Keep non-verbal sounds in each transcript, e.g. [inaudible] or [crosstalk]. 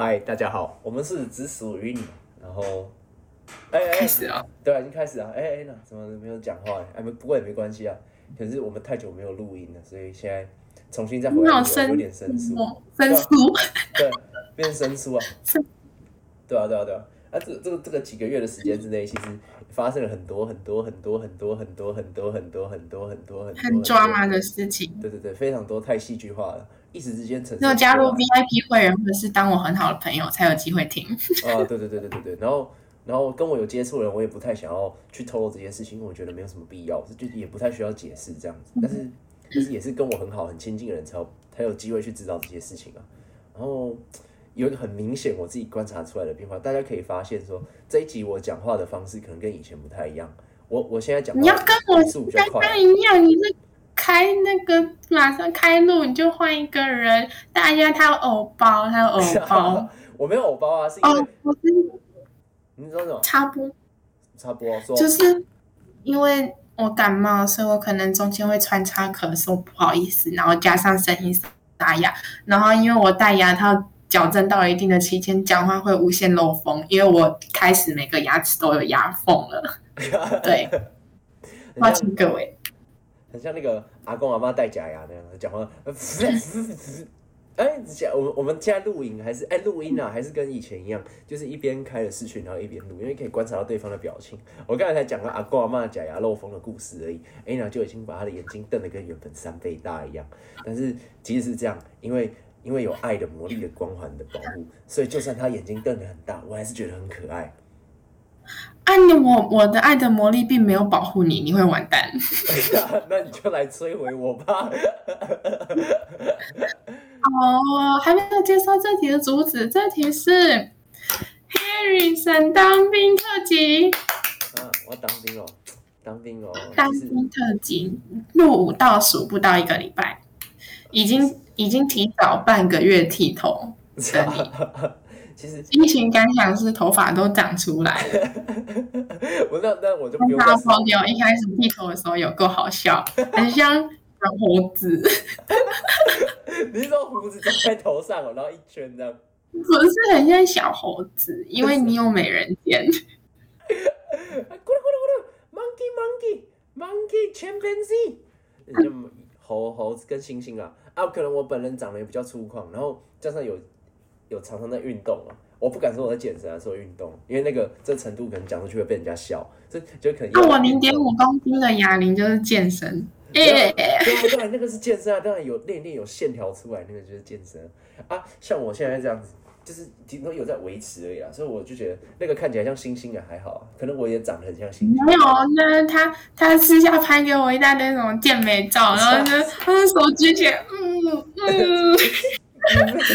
嗨，大家好，我们是只属于你。然后，哎哎，开始啊，对啊，已经开始啊。哎哎，那怎么没有讲话？哎，没，不过也没关系啊。可是我们太久没有录音了，所以现在重新再回来，有点生疏，生疏，对，变生疏啊。生，对啊，对啊，对啊。啊，这这个这个几个月的时间之内，其实发生了很多很多很多很多很多很多很多很多很多很多很抓马的事情。对对对，非常多，太戏剧化了。一时之间成，要加入 VIP 会员或者是当我很好的朋友才有机会听。啊，对对对对对对。然后，然后跟我有接触的人，我也不太想要去透露这件事情，因为我觉得没有什么必要，就也不太需要解释这样子。但是，但是也是跟我很好、很亲近的人才有才有机会去知道这些事情啊。然后有一个很明显我自己观察出来的变化，大家可以发现说，这一集我讲话的方式可能跟以前不太一样。我我现在讲，你要跟我刚刚一样，你是。开那个马上开录，你就换一个人。大家他有偶包，他有偶包。[laughs] 我没有偶包啊，是因为我是你说什么？插播，插播说，就是因为我感冒，所以我可能中间会穿插咳嗽，不好意思。然后加上声音沙哑，然后因为我戴牙套矫正到了一定的期间，讲话会无限漏风，因为我开始每个牙齿都有牙缝了。[laughs] 对，抱歉各位。像那个阿公阿妈戴假牙那样讲话，[laughs] 哎，讲我们我们现在录影还是哎录音啊，还是跟以前一样，就是一边开了视讯，然后一边录，因为可以观察到对方的表情。我刚才才讲了阿公阿妈假牙漏风的故事而已，哎娜就已经把他的眼睛瞪得跟原本三倍大一样。但是即使是这样，因为因为有爱的魔力的光环的保护，所以就算他眼睛瞪得很大，我还是觉得很可爱。爱你，我我的爱的魔力并没有保护你，你会完蛋。[laughs] 那你就来摧毁我吧。[laughs] 哦，还没有介绍这题的主旨，这题是 Harry 当兵特辑。啊，我要当兵哦，当兵哦。当兵特辑入伍倒数不到一个礼拜，已经 [laughs] 已经提早半个月剃头。其实疫情感想是头发都长出来了。[laughs] 我那那我就不用。他朋友一开始剃头的时候有够好笑，很像小胡子。[laughs] 你是说胡子长在头上哦，然后一圈这样？[laughs] 不是很像小猴子，因为你有美人尖。咕噜咕噜咕噜，monkey monkey monkey chimpanzee，就猴猴子跟猩猩啊啊，可能我本人长得也比较粗犷，然后加上有。有常常在运动啊，我不敢说我在健身啊，说运动，因为那个这程度可能讲出去会被人家笑，这就可能。那我零点五公斤的哑铃就是健身，对对对，那个是健身啊，当然有练练有线条出来，那个就是健身啊。像我现在这样子，就是顶多有在维持而已啊，所以我就觉得那个看起来像星星啊，还好，可能我也长得很像星星。没有，那他他私下拍给我一大堆那种健美照，然后就他的手举起来，嗯嗯。[laughs] [laughs] [laughs]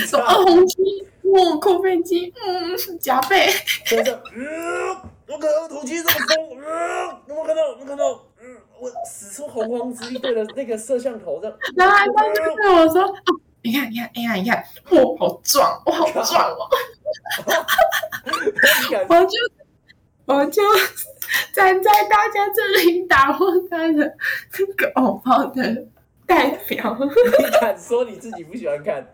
手二红肌，哇，扣背机，嗯，夹背。等下，嗯，我看到土鸡这么重，嗯，有没有看到？有没有看到？嗯，我使出洪荒之力对着那个摄像头这样。然后还在对我说：“你看，你看，哎呀，你看，我好壮，我好壮哦。”我就我就站在大家这里打破他的那个偶包的。代表，你敢说你自己不喜欢看？[laughs]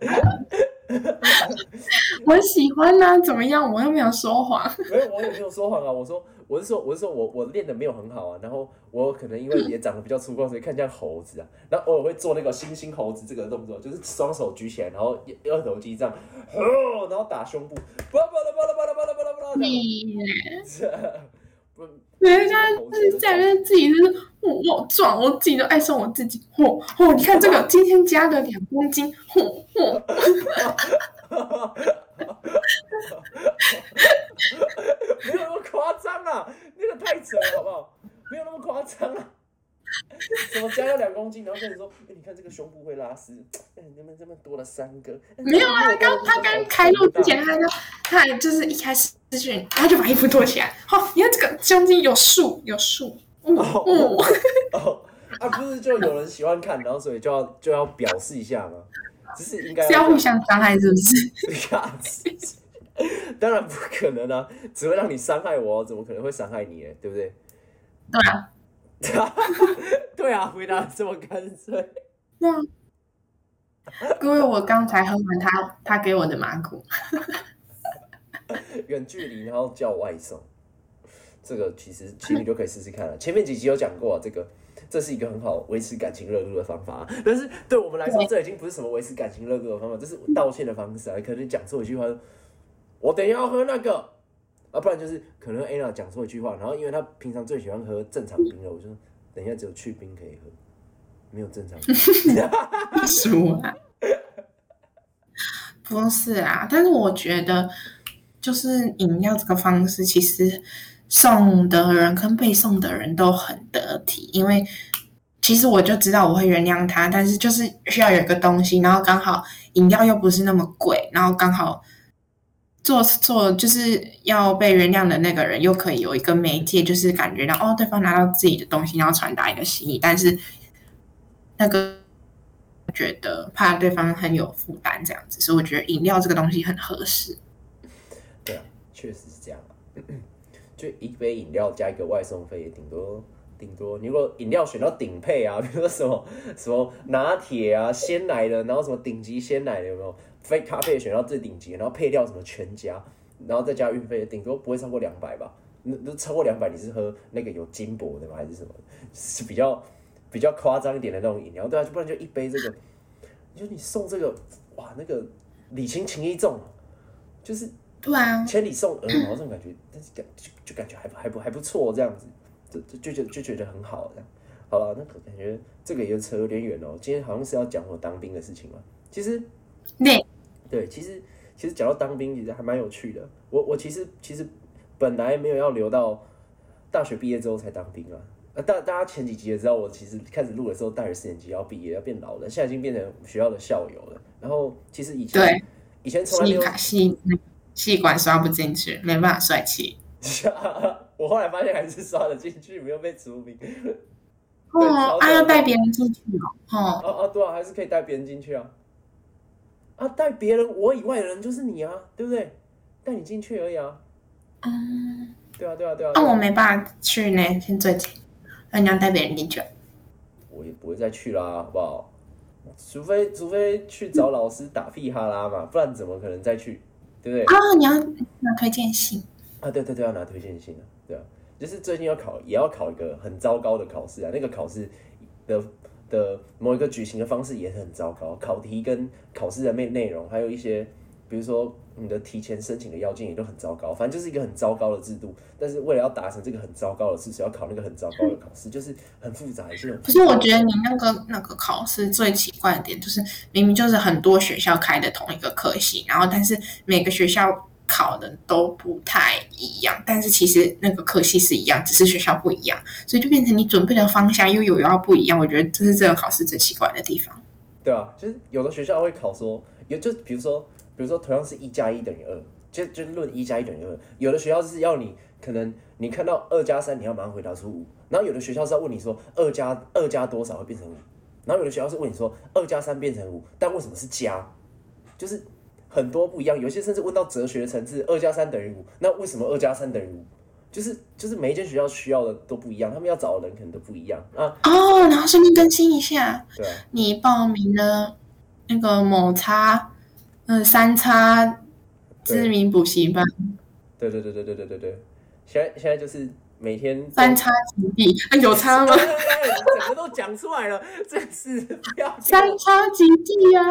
我喜欢呢，怎么样？我又没有说谎。没有，我也没有说谎啊。我说，我是说，我是说我我练的没有很好啊。然后我可能因为也长得比较粗犷，所以看像猴子啊。然后偶尔会做那个猩猩猴子这个动作，就是双手举起来，然后二头肌这样，然后打胸部，巴拉巴拉巴拉巴拉巴拉巴拉巴拉这不。[laughs] 人家自己在那自己是我我壮，我自己都爱上我自己。嚯嚯，你看这个今天加了两公斤。嚯嚯，[laughs] 没有那么夸张啊，那个太扯了，好不好？没有那么夸张啊。怎么加了两公斤，然后跟你说，哎，你看这个胸部会拉丝，哎，怎么这么多了三个？没有啊，他刚他刚开录之前，他就他就是一开始咨询，他就把衣服脱起来。好，你看这个胸肌有数有数。哦哦，啊，不是就有人喜欢看，然后所以就要就要表示一下吗？只是应该是要互相伤害，[laughs] 是不是？当然不可能啊，只会让你伤害我，怎么可能会伤害你呢？对不对？对啊。[laughs] 对啊，回答这么干脆。那各位，我刚才喝完他他给我的马古。[laughs] 远距离然后叫外送，这个其实情侣就可以试试看了。前面几集有讲过、啊，这个这是一个很好维持感情热度的方法，[laughs] 但是对我们来说，这已经不是什么维持感情热度的方法，这是道歉的方式啊。可能讲错一句话，我等一下要喝那个，啊，不然就是可能 Anna 讲错一句话，然后因为她平常最喜欢喝正常冰的，我就说等一下只有去冰可以喝，没有正常冰。[laughs] 输啊？[laughs] 不是啊，但是我觉得就是饮料这个方式，其实送的人跟被送的人都很得体，因为其实我就知道我会原谅他，但是就是需要有一个东西，然后刚好饮料又不是那么贵，然后刚好做做就是要被原谅的那个人又可以有一个媒介，就是感觉到哦，对方拿到自己的东西，然后传达一个心意，但是那个。觉得怕对方很有负担这样子，所以我觉得饮料这个东西很合适。对啊，确实是这样啊。就一杯饮料加一个外送费，顶多顶多。你如果饮料选到顶配啊，[laughs] 比如说什么什么拿铁啊、鲜奶的，然后什么顶级鲜奶的有没有？非咖啡选到最顶级，然后配料什么全家，然后再加运费，顶多不会超过两百吧？那那超过两百，你是喝那个有金箔的吗？还是什么？是比较。比较夸张一点的那种饮料，对啊，不然就一杯这个，就你送这个，哇，那个礼轻情意重，就是对啊，千里送鹅毛这种感觉，但是感就就感觉还还不还不错这样子，就就就就觉得很好这样。好了，那感觉这个也扯有点远哦。今天好像是要讲我当兵的事情嘛，其实对对，其实其实讲到当兵，其实还蛮有趣的。我我其实其实本来没有要留到大学毕业之后才当兵啊。呃，大大家前几集也知道，我其实开始录的时候，大学四年级要毕业，要变老了，现在已经变成学校的校友了。然后其实以前以前从来没有吸吸管刷不进去，没办法帅气。[laughs] 我后来发现还是刷得进去，没有被除名。哦，啊，要带别人进去哦。哦啊啊，对啊，还是可以带别人进去啊。啊，带别人我以外的人就是你啊，对不对？带你进去而已啊。嗯。对啊，对啊，对啊。那我没办法去呢，先最近。那你要带别人进去？我也不会再去啦，好不好？除非除非去找老师打屁哈拉嘛，不然怎么可能再去？对不对？啊，你要拿推荐信啊？对对对，要拿推荐信啊，对啊。就是最近要考，也要考一个很糟糕的考试啊。那个考试的的某一个举行的方式也很糟糕，考题跟考试的内内容，还有一些。比如说，你的提前申请的要件也都很糟糕，反正就是一个很糟糕的制度。但是为了要达成这个很糟糕的事，情要考那个很糟糕的考试，就是很复杂一些。可是我觉得你那个那个考试最奇怪的点，就是明明就是很多学校开的同一个科系，然后但是每个学校考的都不太一样，但是其实那个科系是一样，只是学校不一样，所以就变成你准备的方向又有要不一样。我觉得这是这个考试最奇怪的地方。对啊，就是有的学校会考说，有就比如说。比如说，同样是一加一等于二，就就论一加一等于二。有的学校是要你可能你看到二加三，你要马上回答出五。然后有的学校是要问你说二加二加多少会变成五。然后有的学校是问你说二加三变成五，但为什么是加？就是很多不一样。有些甚至问到哲学层次，二加三等于五，那为什么二加三等于五？就是就是每一间学校需要的都不一样，他们要找的人可能都不一样啊。哦，然后顺便更新一下，对，你报名了那个某差。嗯，三叉知名补习班。对对对对对对对对，现在现在就是每天三叉极地，有差吗？整个都讲出来了，真是不要三叉极地啊！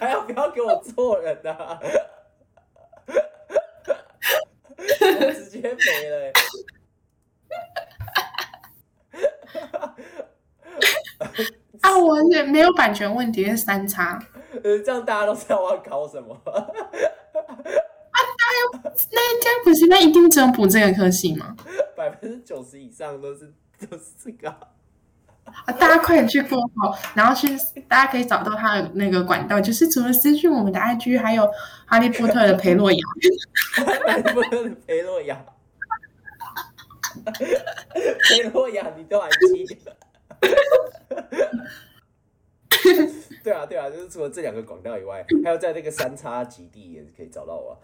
还要不要给我做人呐？直接没了。啊，我也没有版权问题，是三叉。呃，这样大家都知道我要考什么。啊，那那家补习班一定只有补这个科系吗？[laughs] 百分之九十以上都是都是这个。啊，大家快点去 Google，然后去，大家可以找到他的那个管道，就是除了私讯我们的 IG，还有哈利波特的裴洛雅。哈利波特的裴洛雅。[laughs] 裴洛雅，你都还记得？[laughs] 对啊，对啊，就是除了这两个广告以外，还有在那个三叉极地也可以找到我。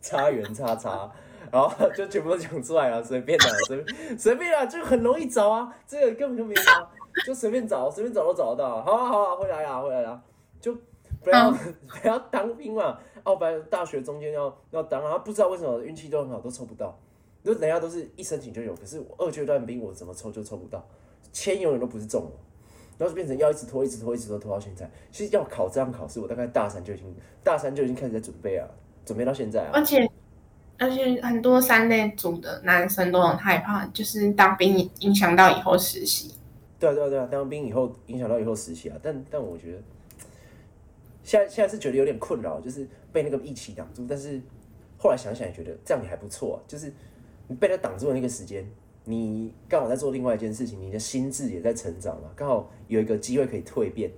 叉圆叉叉，然后就全部都讲出来了，随便的，随便随便啊，就很容易找啊，这个根本就没啥，就随便找，随便找都找得到。好啊好啊，回来啦回来啦，就本来要 [laughs] 本来要当兵嘛，澳白大学中间要要当，然后不知道为什么运气都很好，都抽不到。就人家都是一申请就有，可是我二阶段兵我怎么抽就抽不到，签永远都不是中我，然后就变成要一直拖，一直拖，一直拖，拖到现在。其实要考这样考试，我大概大三就已经大三就已经开始在准备啊，准备到现在啊。而且而且很多三类组的男生都很害怕，就是当兵影响到以后实习。对啊对啊对啊，当兵以后影响到以后实习啊，但但我觉得现在现在是觉得有点困扰，就是被那个疫情挡住，但是后来想想也觉得这样也还不错啊，就是你被他挡住的那个时间，你刚好在做另外一件事情，你的心智也在成长嘛，刚好有一个机会可以蜕变，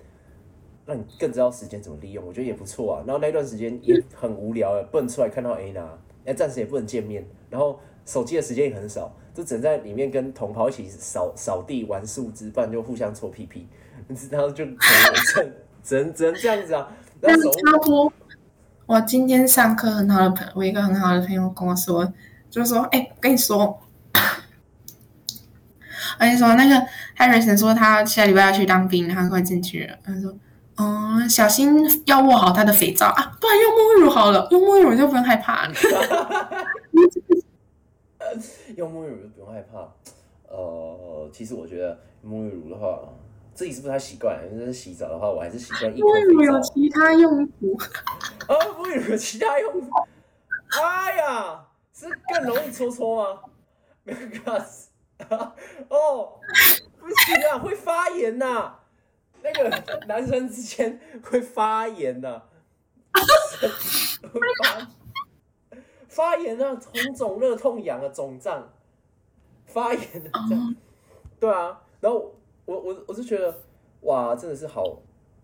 让你更知道时间怎么利用，我觉得也不错啊。然后那段时间也很无聊，不能出来看到 A 娜，哎，暂时也不能见面，然后手机的时间也很少。就只能在里面跟同袍一起扫扫地、玩树枝，不然就互相搓屁屁，然后就只能只能这样子啊。那差不多。我今天上课很好的朋，我一个很好的朋友跟我说，就是说，哎，跟你说，我跟你说，那个 Harrison 说他下礼拜要去当兵，他快进去了。他说，嗯，小心要握好他的肥皂啊，不然用沐浴乳好了，用沐浴乳就不用害怕。[laughs] 用沐浴乳就不用害怕，呃，其实我觉得沐浴乳的话，自己是不太习惯。就是洗澡的话，我还是习惯一沐浴乳有其他用途。啊，沐浴乳有其他用途？哎呀，是更容易搓搓吗？没有，gas。[laughs] 哦，不行啊，[laughs] 会发炎呐。那个男生之间会发炎呐。[laughs] 会发。发炎啊，红肿、热痛、痒啊，肿胀，发炎的这样，对啊。然后我我我就觉得，哇，真的是好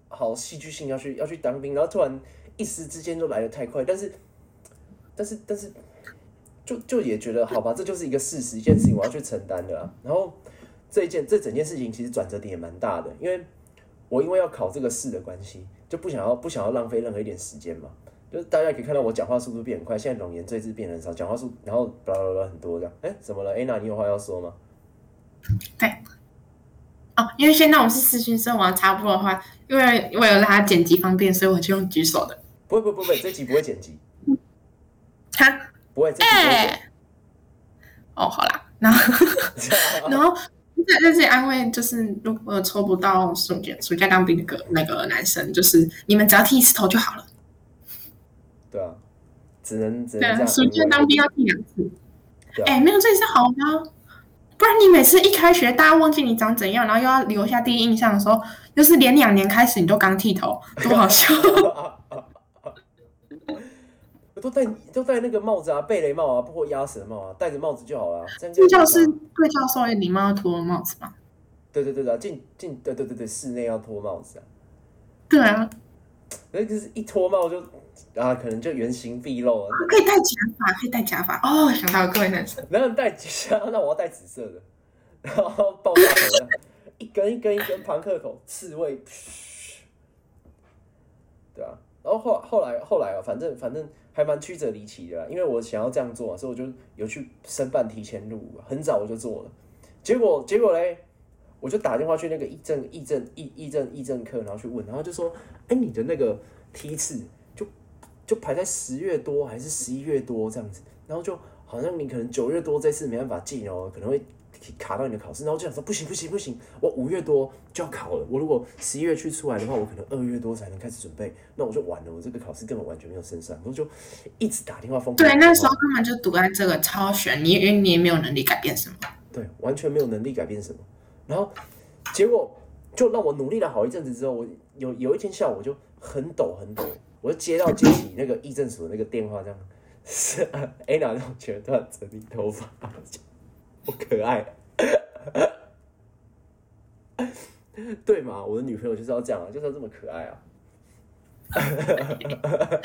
好戏剧性，要去要去当兵，然后突然一时之间就来的太快，但是但是但是，就就也觉得好吧，这就是一个事实，一件事情我要去承担的啊。然后这一件这整件事情其实转折点也蛮大的，因为我因为要考这个试的关系，就不想要不想要浪费任何一点时间嘛。就是大家可以看到我讲话速度变很快，现在容颜赘字变很少，讲话速然后巴拉巴拉很多这样。哎，怎么了？Anna，你有话要说吗？对，哦，因为现在我是私讯生，我要插播的话，因为为了他剪辑方便，所以我就用举手的。不会不会不会，这集不会剪辑。他不会，这集不会。哦，好啦，然后 [laughs] 然后在在这里安慰，就是如果抽不到暑假暑假当兵的个那个男生，就是你们只要剃一次头就好了。对啊，只能只能这样。暑假当兵要剃两次，哎，没有这也是好的，不然你每次一开学，大家忘记你长怎样，然后又要留下第一印象的时候，又是连两年开始你都刚剃头，多好笑！[laughs] 都戴都戴那个帽子啊，贝雷帽啊，不或鸭舌帽啊，戴着帽子就好了。这教是贵教授礼貌要脱帽子吗？对对对对，进进对对对对，室内要脱帽子啊。对啊，那就是一脱帽就。啊，可能就原形毕露了。可以戴假发，可以戴假发哦。想到各位男生，能戴假？那我要戴紫色的，然后爆炸头，[laughs] 一根一根一根庞克头，刺猬，对啊。然后后后来后来啊，反正反正还蛮曲折离奇的，因为我想要这样做，所以我就有去申办提前入伍，很早我就做了。结果结果嘞，我就打电话去那个议政议政议议政议政课，然后去问，然后就说，哎，你的那个梯次就。就排在十月多还是十一月多这样子，然后就好像你可能九月多这次没办法进哦，可能会卡到你的考试，然后就想说不行不行不行，我五月多就要考了，我如果十一月去出来的话，我可能二月多才能开始准备，那我就完了，我这个考试根本完全没有升上，我就一直打电话疯。对，那时候根本就堵在这个超悬，你因为你也没有能力改变什么。对，完全没有能力改变什么，然后结果就让我努力了好一阵子之后，我有有一天下午我就很抖很抖。我就接到接起那个议政署的那个电话，这样是 Anna 让我觉得整理头发，好可爱，对嘛？我的女朋友就是要这样啊，就是要这么可爱啊！[laughs]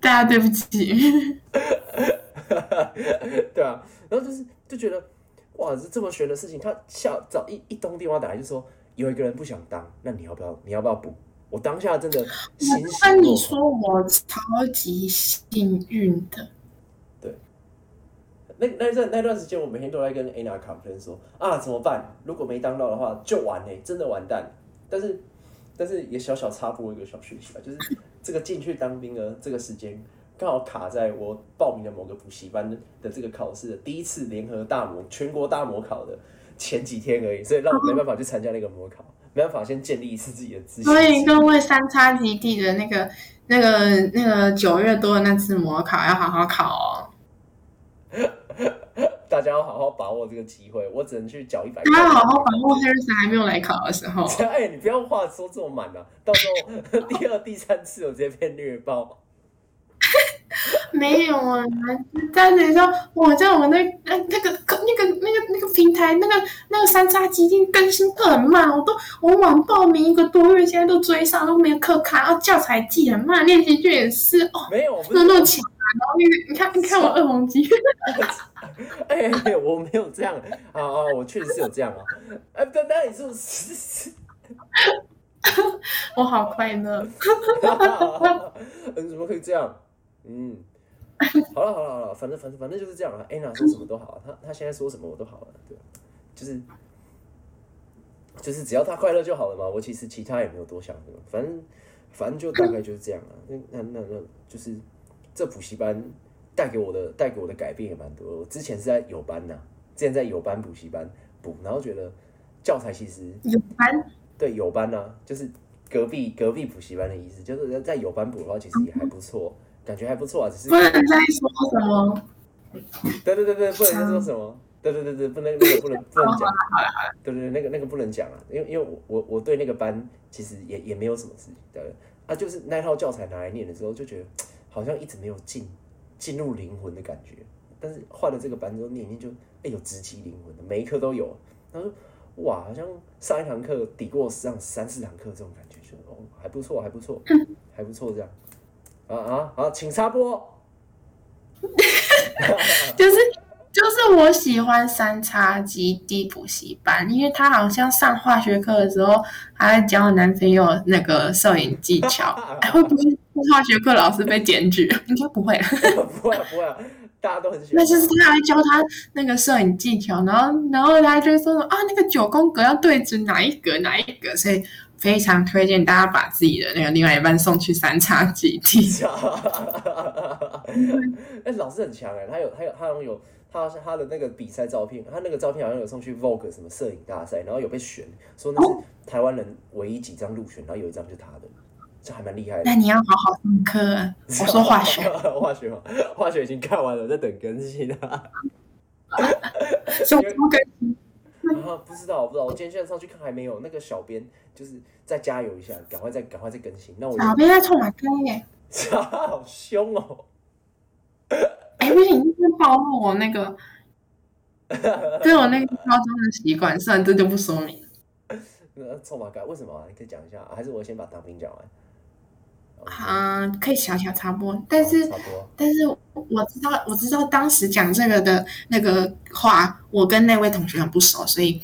大家对不起，对啊，然后就是就觉得哇，这这么悬的事情，他下早一一通电话打来就说有一个人不想当，那你要不要？你要不要补？我当下真的，我跟你说，我超级幸运的。那那阵那段时间，我每天都在跟 Anna 卡 n 说啊，怎么办？如果没当到的话，就完嘞，真的完蛋。但是，但是也小小插播一个小学习吧，就是这个进去当兵的这个时间，刚好卡在我报名的某个补习班的这个考试的第一次联合大模全国大模考的前几天而已，所以让我没办法去参加那个模考，没办法先建立一次自己的自信所以。各位三叉基地的那个、那个、那个九月多的那次模考要好好考哦。大家要好好把握这个机会，我只能去缴一百。大家要好好把握 Harrison 还没有来考的时候。[laughs] 哎，你不要话说这么满啊！到时候第二、第三次我直接被虐爆。[laughs] 没有啊，在那里说我在我们那那那个那个那个那个平台那个那个三叉基金更新很慢，我都我晚报名一个多月，现在都追上，都没有课卡，然后教材寄很慢，练习卷也是哦，没有，不那是那么强啊，然后那个你看 [laughs] 你看我二黄鸡，[laughs] 哎、我没有这样啊啊！我确实是有这样啊。哎、但但你是不是？[laughs] 我好快乐。你，怎么可以这样？嗯，好了好了好了，反正反正反正就是这样了。安娜说什么都好，她她现在说什么我都好了，对，就是就是只要她快乐就好了嘛。我其实其他也没有多想什么，反正反正就大概就是这样啊。那那那那就是这补习班带给我的带给我的改变也蛮多。我之前是在有班呐、之前在有班补习班补，然后觉得教材其实有班对有班啊，就是隔壁隔壁补习班的意思，就是在有班补的话，其实也还不错，感觉还不错啊。只是不能再说什么，对对对对，不能再说什么，对对对对，不能那个不能不能讲，对对对，那个那个不能讲啊，因为因为我我我对那个班其实也也没有什么事情，对啊，就是那套教材拿来念的时候，就觉得好像一直没有进进入灵魂的感觉，但是换了这个班之后念一念就哎有直击灵魂的，每一科都有，他说哇，好像上一堂课抵过上三四堂课这种感觉，就哦还不错还不错还不错这样，啊啊好，请插播。[laughs] 就是就是我喜欢三叉基地补习班，因为他好像上化学课的时候还在教男朋友那个摄影技巧，会不会化学课老师被检举？应该不会，[laughs] 不会啊不会啊，大家都很喜欢。那就是他还教他那个摄影技巧，然后然后他就说啊，那个九宫格要对准哪一格哪一格，所以非常推荐大家把自己的那个另外一半送去三叉基地。哎，老师很强哎，他有他有他好像有他他的那个比赛照片，他那个照片好像有送去 Vogue 什么摄影大赛，然后有被选，说那是台湾人唯一几张入选，然后有一张就是他的，这还蛮厉害的。那你要好好上课啊。[laughs] 我说化学，[laughs] 化学嘛，化学已经看完了，在等更新啊。[laughs] 什么跟啊，不知道，不知道，我今天现在上去看还没有，那个小编就是再加油一下，赶快再赶快再更新。那我小编在冲马哥耶？好凶哦！哎，不行，这暴露我那个，对我那个高中的习惯，算了，这就不说明了。那臭马盖为什么啊？你可以讲一下，还是我先把当兵讲完？嗯，可以小小插播，但是。但是我知道，我知道当时讲这个的那个话，我跟那位同学很不熟，所以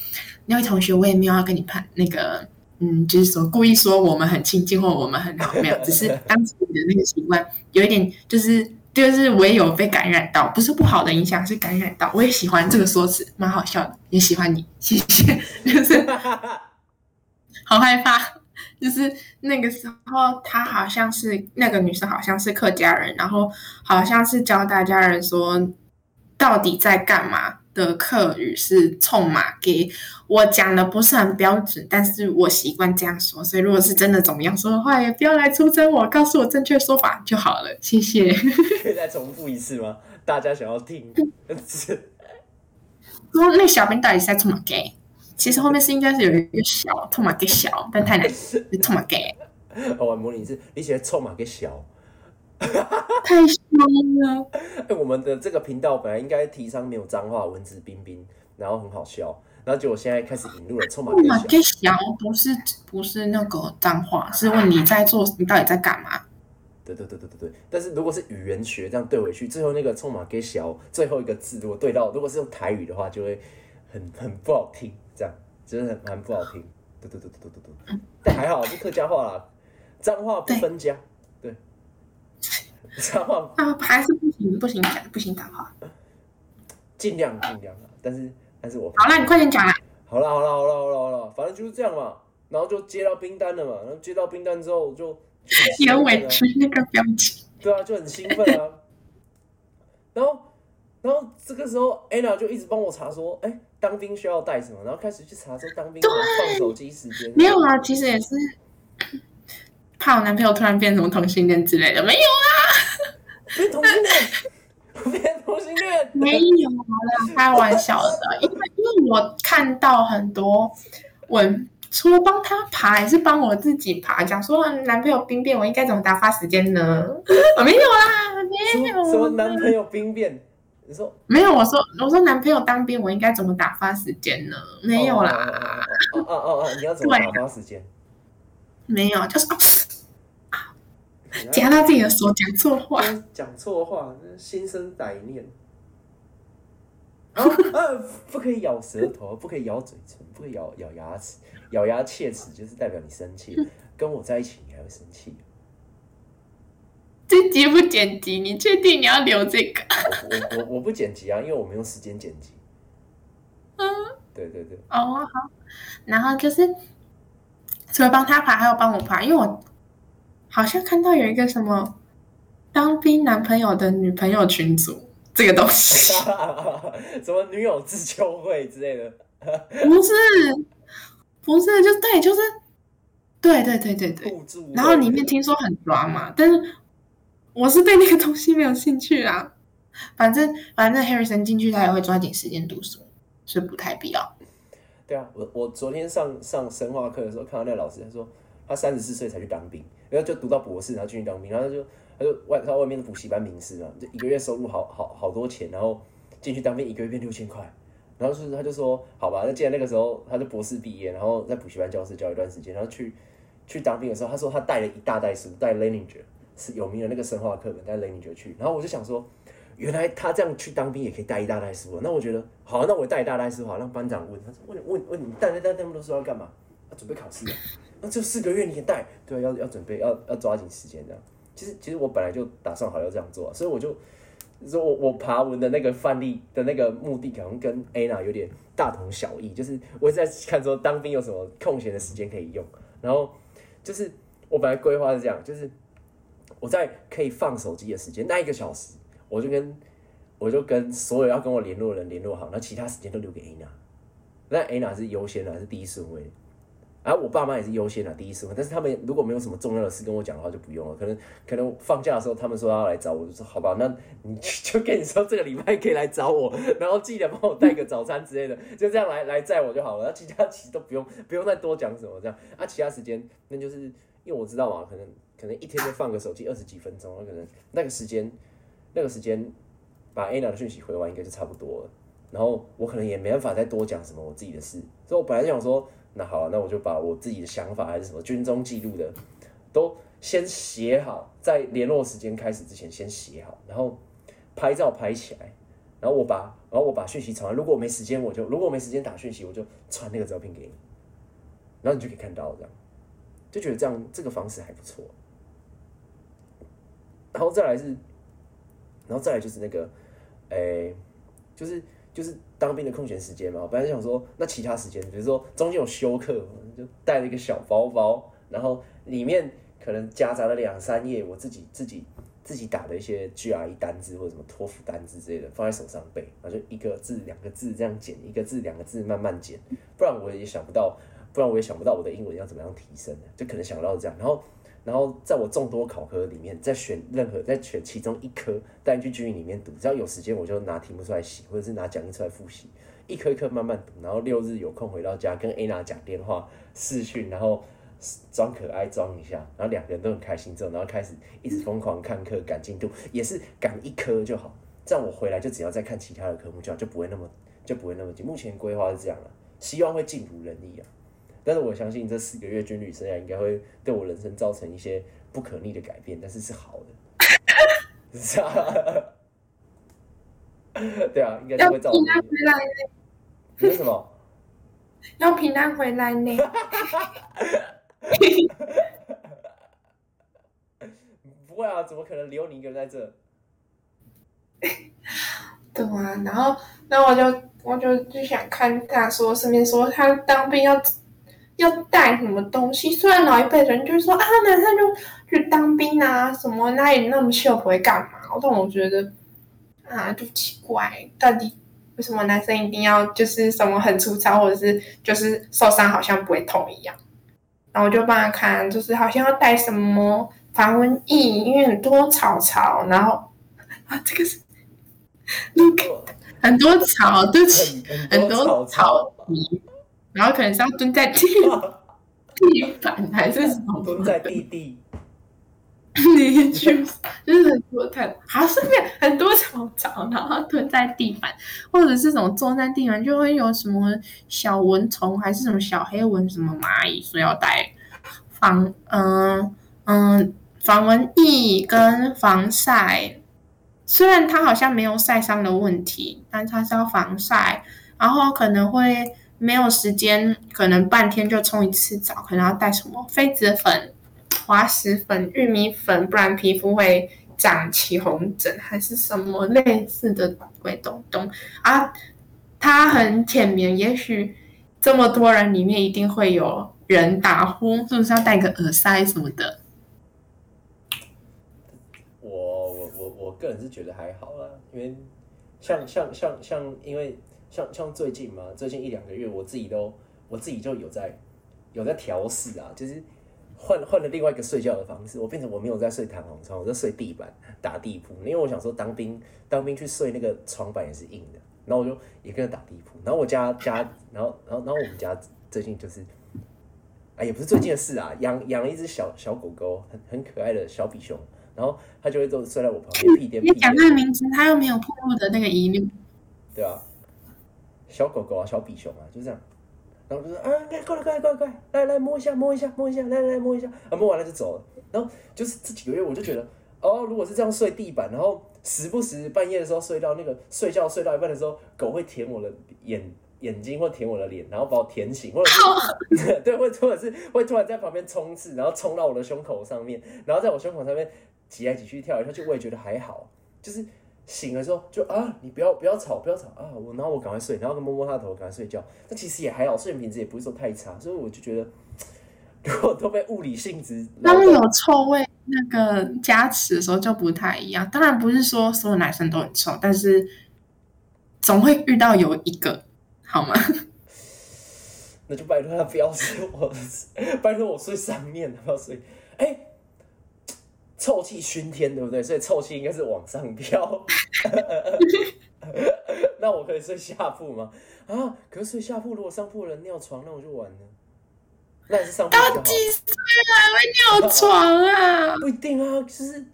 那位同学我也没有要跟你判那个，嗯，就是说故意说我们很亲近或我们很好，没有，只是 [laughs] 当时你的那个习惯有一点就是。就是我也有被感染到，不是不好的影响，是感染到。我也喜欢这个说辞，蛮好笑的，也喜欢你，谢谢。[laughs] 就是 [laughs] 好害怕，就是那个时候，她好像是那个女生，好像是客家人，然后好像是教大家人说到底在干嘛的客语是“冲马给”。我讲的不是很标准，但是我习惯这样说，所以如果是真的怎么样说的话，也不要来出征我，告诉我正确说法就好了，谢谢。[laughs] 可以再重复一次吗？大家想要听。[laughs] 说那小兵到底是在冲马给？其实后面是应该是有一个小臭马给小，但太难，冲马给哦我模拟一次，你写臭马给小。太凶了。哎，我们的这个频道本来应该提倡没有脏话，文质彬彬，然后很好笑，然后结果现在开始引入了臭马给小。马给小不是不是那个脏话，是问你在做，你到底在干嘛？对对对对对对，但是如果是语言学这样对回去，最后那个冲马给小最后一个字，如果对到，如果是用台语的话，就会很很不好听，这样就是很蛮不好听。对对对对对对对，但还好是客家话啦，脏话不分家，对，脏话啊，还是不行，不行讲，不行脏话。尽量尽量啊，但是但是我好了，你快点讲啦。好了好了好了好了好了，反正就是这样嘛。然后就接到冰单了嘛，然后接到冰单之后就也委屈那个表情，对啊，就很兴奋啊。[laughs] 然后，然后这个时候，Anna 就一直帮我查说，哎，当兵需要带什么？然后开始去查说当兵放手机时间。没有啊，其实也是怕我男朋友突然变什么同性恋之类的，没有啦，变同性恋，[laughs] 变同性恋，没有啦，开玩笑的，因为因为我看到很多文。除了帮他爬，还是帮我自己爬？讲说男朋友兵变，我应该怎么打发时间呢？我 [laughs] 没有啦，没有。什么男朋友兵变？你说没有？我说我说男朋友当兵，我应该怎么打发时间呢？没有啦。哦哦哦，你要怎么打发时间？没有，就是啊，夹到自己的手，讲错话，讲错话，心生歹念。啊！不可以咬舌头，不可以咬嘴唇，不可以咬咬牙齿，咬牙切齿就是代表你生气。跟我在一起，你还会生气？[laughs] 这集不剪辑，你确定你要留这个？我我我不剪辑啊，因为我没有时间剪辑。嗯，对对对。哦好，然后就是除了帮他爬，还有帮我爬，因为我好像看到有一个什么当兵男朋友的女朋友群组。这个东西，[laughs] 什么女友自救会之类的？[laughs] 不是，不是，就对，就是，对对对对对。然后里面听说很抓嘛，但是我是对那个东西没有兴趣啊。反正反正 Harrison 进去他也会抓紧时间读书，所以不太必要。对啊，我我昨天上上生化课的时候，看到那个老师，他说他三十四岁才去当兵，然后就读到博士，然后进去当兵，然后就。他就外他外面的补习班名师啊，就一个月收入好好好多钱，然后进去当兵一个月变六千块，然后是他就说好吧，那既然那个时候他就博士毕业，然后在补习班教室教一段时间，然后去去当兵的时候，他说他带了一大袋书，带 Leninger 是有名的那个生化课本，带 Leninger 去，然后我就想说，原来他这样去当兵也可以带一大袋书，那我觉得好，那我带一大袋书好，让班长问，他问问问你带带带那么多书要干嘛？要准备考试啊，那就四个月你也带，对，要要准备要要抓紧时间这样。其实，其实我本来就打算好要这样做，所以我就说我我爬文的那个范例的那个目的，可能跟 Anna 有点大同小异。就是我在看说当兵有什么空闲的时间可以用，然后就是我本来规划是这样，就是我在可以放手机的时间那一个小时，我就跟我就跟所有要跟我联络的人联络好，那其他时间都留给 A 娜那 A 娜是优先的，是第一顺位。然啊，我爸妈也是优先的第一顺位，但是他们如果没有什么重要的事跟我讲的话，就不用了。可能可能放假的时候，他们说要来找我，就说好吧，那你就跟你说这个礼拜可以来找我，然后记得帮我带个早餐之类的，就这样来来载我就好了。那其他其实都不用不用再多讲什么这样。啊，其他时间那就是因为我知道嘛，可能可能一天就放个手机二十几分钟，那可能那个时间那个时间把 Anna 的讯息回完应该就差不多了。然后我可能也没办法再多讲什么我自己的事，所以我本来想说。那好，那我就把我自己的想法还是什么军中记录的，都先写好，在联络时间开始之前先写好，然后拍照拍起来，然后我把，然后我把讯息传完。如果我没时间，我就如果我没时间打讯息，我就传那个照片给你，然后你就可以看到这样，就觉得这样这个方式还不错。然后再来是，然后再来就是那个，诶，就是。就是当兵的空闲时间嘛，我本来想说，那其他时间，比如说中间有休课，就带了一个小包包，然后里面可能夹杂了两三页我自己自己自己打的一些 GRE 单字或者什么托福单字之类的，放在手上背，然后就一个字两个字这样剪，一个字两个字慢慢剪，不然我也想不到，不然我也想不到我的英文要怎么样提升就可能想到这样，然后。然后在我众多考科里面，再选任何再选其中一科带去军营里面读，只要有时间我就拿题目出来写，或者是拿讲义出来复习，一科一科慢慢读。然后六日有空回到家跟 Anna 讲电话视讯，然后装可爱装一下，然后两个人都很开心之后，然后开始一直疯狂看课赶进度，也是赶一科就好。这样我回来就只要再看其他的科目，就好就不会那么就不会那么紧。目前规划是这样了，希望会尽如人意啊。但是我相信这四个月军旅生涯应该会对我人生造成一些不可逆的改变，但是是好的，[laughs] 是啊，对啊，应该是会造成。要平安回来呢？为什么？要平安回来呢？[laughs] 不会啊，怎么可能留你一个人在这？对啊，然后，那我就我就就想看他说，顺便说他当兵要。要带什么东西。虽然老一辈人就是说啊，男生就去当兵啊，什么哪里那么秀不会干嘛？但我觉得啊，就奇怪，到底为什么男生一定要就是什么很粗糙，或者是就是受伤好像不会痛一样？然后我就帮他看，就是好像要带什么防蚊液，因为很多草草，然后啊，这个是 look 很多草，对不起，很多草皮，然后可能是要蹲在地 [laughs] 地板还是什么？蹲在地地。你 [laughs] 去就是很多看，好顺便很多草草，然后蹲在地板，或者是什么坐在地板，就会有什么小蚊虫，还是什么小黑蚊，什么蚂蚁，所以要带防嗯嗯防蚊液跟防晒。虽然它好像没有晒伤的问题，但它是要防晒，然后可能会没有时间，可能半天就冲一次澡，可能要带什么痱子粉。滑石粉、玉米粉，不然皮肤会长起红疹，还是什么类似的鬼东东啊？它很浅眠，也许这么多人里面一定会有人打呼，是不是要戴个耳塞什么的？我我我我个人是觉得还好啦，因为像像像像，因为像像最近嘛，最近一两个月，我自己都我自己就有在有在调试啊，就是。换换了另外一个睡觉的方式，我变成我没有在睡弹簧床，我在睡地板打地铺。因为我想说当兵当兵去睡那个床板也是硬的，然后我就也跟着打地铺。然后我家家，然后然后然后我们家最近就是，啊也不是最近的事啊，养养了一只小小狗狗，很很可爱的小比熊，然后它就会都睡在我旁边屁颠屁颠。你讲那个名字，它又没有暴露的那个疑虑。对啊，小狗狗啊，小比熊啊，就这样。然后就说啊，来过来过来过来过来，来来摸一下摸一下摸一下，来来摸一下，啊摸完了就走了。然后就是这几个月，我就觉得哦，如果是这样睡地板，然后时不时半夜的时候睡到那个睡觉睡到一半的时候，狗会舔我的眼眼睛或舔我的脸，然后把我舔醒，或者是 [laughs] [laughs] 对，或或者是会突然在旁边冲刺，然后冲到我的胸口上面，然后在我胸口上面挤来挤去跳来跳去，我也觉得还好，就是。醒了之后就啊，你不要不要吵，不要吵啊！我然后我赶快睡，然后摸摸他的头，赶快睡觉。那其实也还好，睡眠品质也不是说太差，所以我就觉得，如果都被物理性质，[laughs] 当有臭味那个加持的时候就不太一样。当然不是说所有男生都很臭，但是总会遇到有一个，好吗？[laughs] 那就拜托他不要睡我，[laughs] 拜托我睡上面，不要睡。哎。臭气熏天，对不对？所以臭气应该是往上飘。[laughs] 那我可以睡下铺吗？啊，可是睡下铺，如果上铺人尿床，那我就完了。那也是上铺到几岁还会尿床啊？[laughs] 不一定啊，就是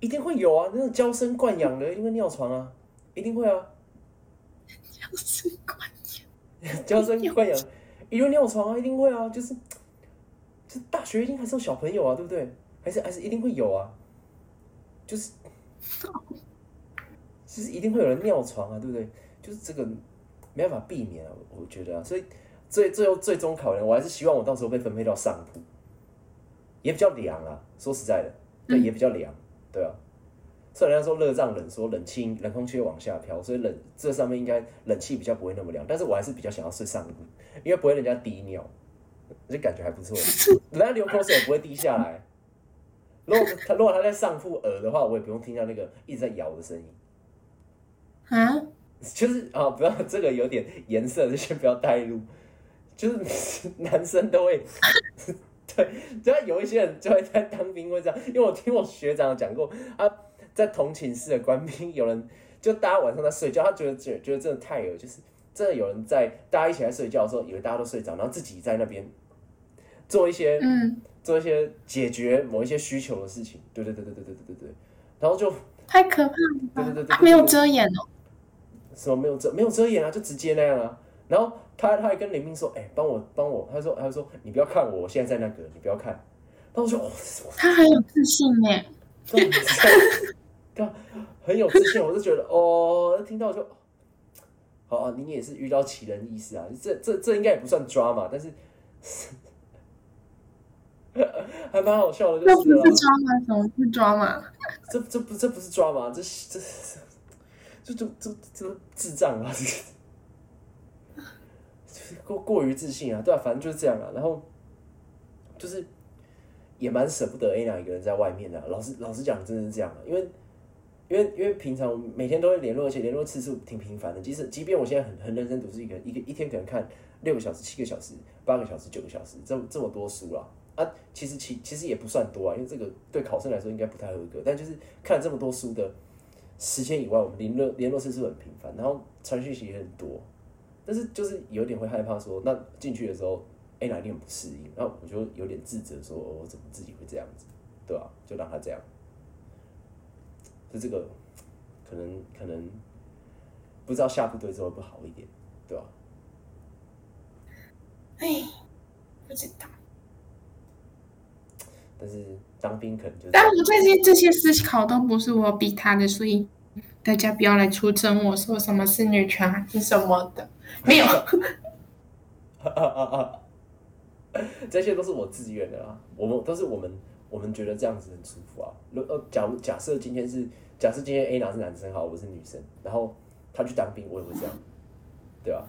一定会有啊。那种娇生惯养的，一定会尿床啊，一定会啊。娇生惯养，娇生惯养，一定会尿床啊，一定会啊。就是，就大学一定还是有小朋友啊，对不对？还是还是一定会有啊，就是，[laughs] 就是一定会有人尿床啊，对不对？就是这个没办法避免啊，我觉得啊，所以最最后最终考量，我还是希望我到时候被分配到上铺，也比较凉啊。说实在的，对，也比较凉，对啊。虽然人家说热胀冷缩，冷气冷空气往下飘，所以冷这上面应该冷气比较不会那么凉，但是我还是比较想要睡上铺，因为不会人家滴尿，这感觉还不错，[laughs] 人家流口水也不会滴下来。如果他如果他在上铺耳的话，我也不用听到那个一直在咬的声音。啊，就是啊，不要这个有点颜色，就先不要带入。就是 [laughs] 男生都会，[laughs] 对，只要有一些人就会在当兵会这样，因为我听我学长讲过，啊，在同寝室的官兵，有人就大家晚上在睡觉，他觉得觉觉得真的太有就是真的有人在大家一起来睡觉的时候，以为大家都睡着，然后自己在那边做一些嗯。做一些解决某一些需求的事情，对对对对对对对对对，然后就太可怕了，对对对，没有遮掩哦，什么没有遮没有遮掩啊，就直接那样啊。然后他他还跟林明说，哎，帮我帮我，他说他说你不要看我，我现在在那个，你不要看。然后我就哦，他很有自信哎，对，很有自信，我就觉得哦，听到就，好啊，你也是遇到奇人异事啊，这这这应该也不算抓嘛，但是。[laughs] 还蛮好笑的，就是。这不是抓吗？什么是抓吗？这这不这不是抓吗？这这这这这这智障啊！[laughs] 就是过过于自信啊，对啊，反正就是这样啊。然后就是也蛮舍不得 Anna 一个人在外面的。老实老实讲，真的是这样的，因为因为因为平常每天都会联络，而且联络次数挺频繁的。即使即便我现在很很认真读书，一个一个一天可能看六个小时、七个小时、八个小时、九个小时，这这么多书了。啊，啊其实其其实也不算多啊，因为这个对考生来说应该不太合格。但就是看了这么多书的时间以外，我们联络联络次数很频繁，然后传讯息也很多。但是就是有点会害怕说，那进去的时候，哎，哪一定很不适应，然后我就有点自责，说我怎么自己会这样子，对吧？就让他这样，就这个可能可能不知道下部队之后会不好一点，对吧？哎，不知道。但是当兵可能就……但我最近这些思考都不是我逼他的，所以大家不要来出征我说什么是女权还是什么的。没有，[laughs] 这些都是我自愿的啊。我们都是我们，我们觉得这样子很舒服啊。如呃，假如假设今天是，假设今天 A 男是男生，好，我是女生，然后他去当兵，我也会这样，对吧？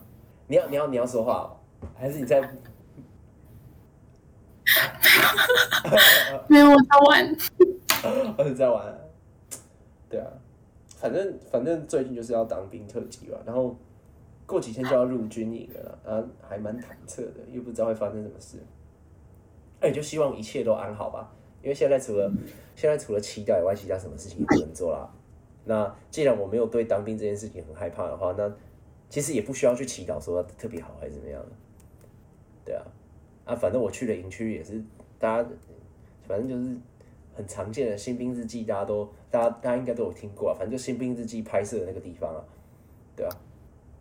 你要你要你要说话，还是你在？[laughs] 没有，我在玩。[laughs] 我是在玩。对啊，反正反正最近就是要当兵特辑吧，然后。过几天就要入军营了，啊，还蛮忐忑的，又不知道会发生什么事。哎，就希望一切都安好吧。因为现在除了现在除了期待以外，其他什么事情也不能做啦。那既然我没有对当兵这件事情很害怕的话，那其实也不需要去祈祷说特别好还是怎么样。对啊，啊，反正我去了营区也是大家，反正就是很常见的新兵日记，大家都大家大家应该都有听过啊。反正就新兵日记拍摄的那个地方啊，对啊。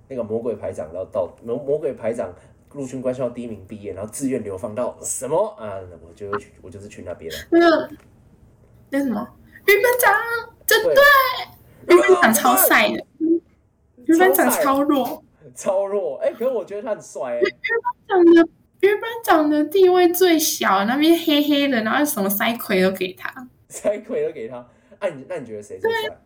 那个魔鬼排长，然后到魔魔鬼排长陆军官校第一名毕业，然后自愿流放到什么啊？我就去，我就是去那边了。那个那什么于班长，真对，于班长超帅的，于班长超弱，超弱。哎，可是我觉得他很帅。于班长的于班长的地位最小，那边黑黑的，然后什么塞葵都给他，塞葵都给他。哎，你那你觉得谁最帅？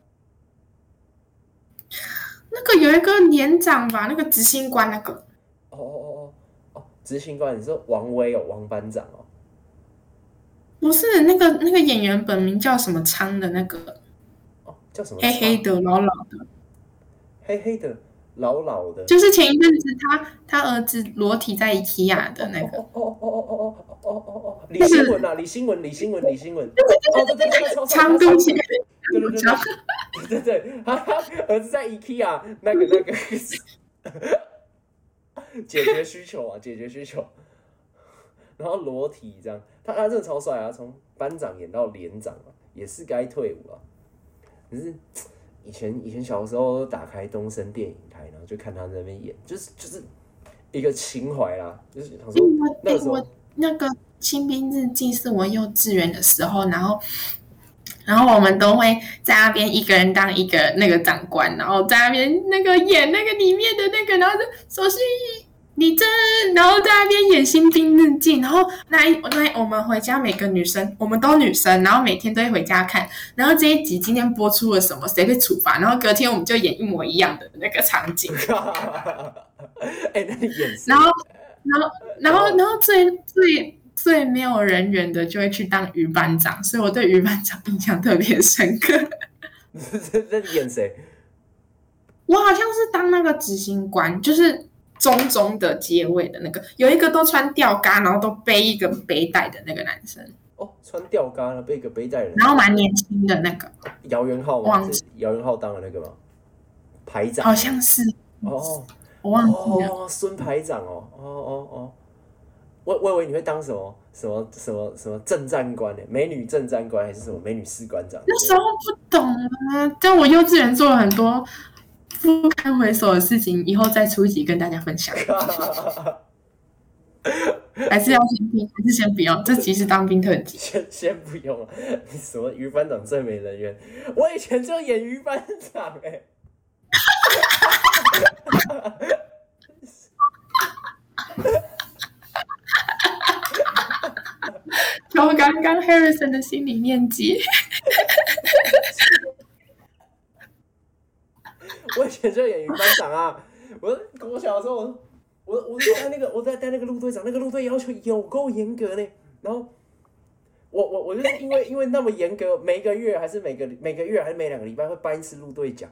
那个有一个年长吧，那个执行官那个。哦哦哦哦哦，执行官，你说王威哦，王班长哦。不是那个那个演员本名叫什么昌的那个。哦，叫什么？黑黑的，老老的。黑黑的，老老的。就是前一阵子他他儿子裸体在 IKEA 的那个。哦哦哦哦哦哦哦哦哦，李新文啊，李新文，李新文，李新文。哦，对对对，昌东西。对对对，对对，他 [laughs] 儿子在 IKEA 那个那个 [laughs] 解决需求啊，解决需求，然后裸体这样，他他真的超帅啊，从班长演到连长啊，也是该退伍了。可是以前以前小时候打开东森电影台，然后就看他在那边演，就是就是一个情怀啦，就是他说那时候那个《清兵日记》是我幼稚园的时候，然后。然后我们都会在那边一个人当一个那个长官，然后在那边那个演那个里面的那个，然后就首席李真，然后在那边演新兵日记，然后那那我们回家每个女生，我们都女生，然后每天都会回家看，然后这一集今天播出了什么，谁被处罚，然后隔天我们就演一模一样的那个场景。[laughs] 哎，那你演？然后，然后，然后，然后最最。最没有人缘的就会去当余班长，所以我对余班长印象特别深刻。[laughs] 这这演谁？我好像是当那个执行官，就是中中的结尾的那个，有一个都穿吊嘎，然后都背一个背带的那个男生。哦，穿吊嘎了，背个背带人，然后蛮年轻的那个。姚元浩吗？姚元浩当的那个吗？排长？好像是。哦，我忘记了。孙排长哦，哦哦哦。我我以为你会当什么什么什么什么正战官呢？美女正战官还是什么美女士官长？那时候不懂啊，在我幼稚园做了很多不堪回首的事情，以后再出一集跟大家分享。[laughs] 还是要先听，还是先不要？这集是当兵特辑，先先不用了。什么于班长最美人缘？我以前就演于班长哎。然后刚刚 Harrison 的心理面积，我以前就演于班长啊！我我小的时候，我我在那个我在带那个陆队长，那个陆队要求有够严格呢。然后我我我就是因为因为那么严格，每一个月还是每个每个月还是每两个礼拜会颁一次陆队奖。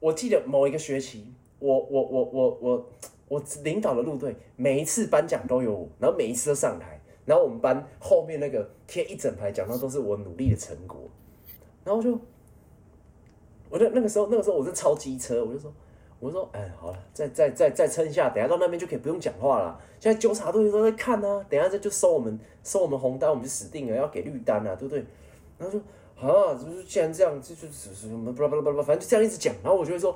我记得某一个学期，我我我我我我领导的陆队，每一次颁奖都有我，然后每一次都上台，然后我们班后面那个贴一整排奖状都是我努力的成果，然后就，我就那个时候那个时候我是超机车，我就说。我说，哎，好了，再再再再撑一下，等下到那边就可以不用讲话了。现在纠察队都在看呢，等下这就收我们收我们红单，我们就死定了，要给绿单啊，对不对？然后说，啊，就是既然这样，就就只是什么巴拉巴拉巴拉，反正就这样一直讲。然后我就会说，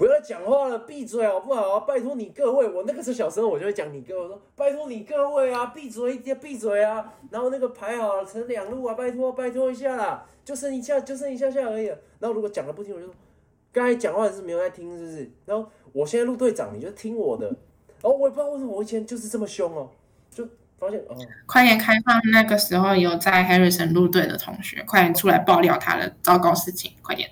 不要讲话了，闭嘴好不好？拜托你各位，我那个时候小时候我就会讲你各位，我说拜托你各位啊，闭嘴，闭嘴啊。然后那个排好了，成两路啊，拜托拜托一下啦，就剩一下，就剩一下下而已。然后如果讲了不听，我就说。刚才讲话是没有在听，是不是？然后我现在陆队长，你就听我的。然后我也不知道为什么我以前就是这么凶哦，就发现哦。快点开放那个时候有在 Harrison 陆队的同学，快点出来爆料他的糟糕事情，快点。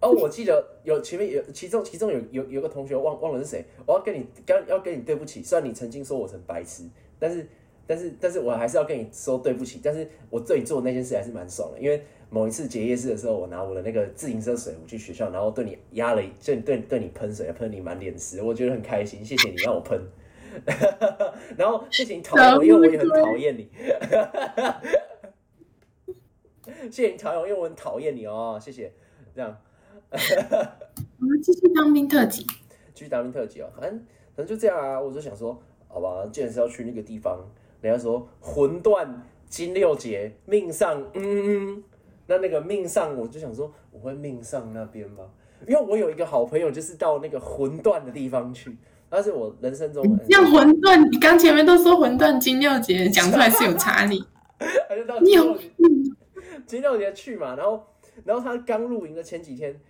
哦，我记得有前面有其中其中有有有个同学忘忘了是谁，我要跟你刚要跟你对不起，虽然你曾经说我成白痴，但是但是但是我还是要跟你说对不起，但是我对你做那件事还是蛮爽的，因为。某一次结业式的时候，我拿我的那个自行车水壶去学校，然后对你压了一，就对对你喷水，喷你满脸湿，我觉得很开心，谢谢你让我喷，[laughs] 然后谢谢你讨厌我，因为我也很讨厌你，[laughs] 谢谢你讨厌我，因为我很讨厌你哦，谢谢，这样，[laughs] 我们继续当兵特辑，继续当兵特辑哦，反正反正就这样啊，我就想说，好吧，既然是要去那个地方，人家说魂断金六节，命上，嗯。那那个命上，我就想说，我会命上那边吧？因为我有一个好朋友，就是到那个魂断的地方去，那是我人生中。像魂断，你刚前面都说魂断金六节，讲出来是有差异。[laughs] 他就到金六节，金六节去嘛，然后，然后他刚露营的前几天，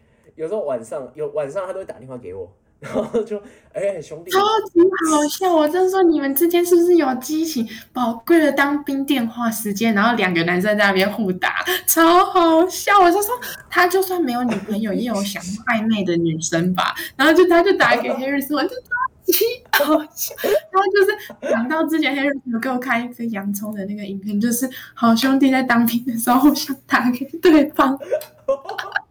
有时候晚上有晚上他都会打电话给我。[laughs] 然后就哎，兄弟，超级好笑！我真说，你们之间是不是有激情？宝贵的当兵电话时间，然后两个男生在那边互打，超好笑！我就说，他就算没有女朋友，也有想暧昧的女生吧？[laughs] 然后就他就打给黑瑞斯，我就超级好笑。然后就是讲到之前 Harry 有给我看一颗洋葱的那个影片，就是好兄弟在当兵的时候互相打给对方，[laughs]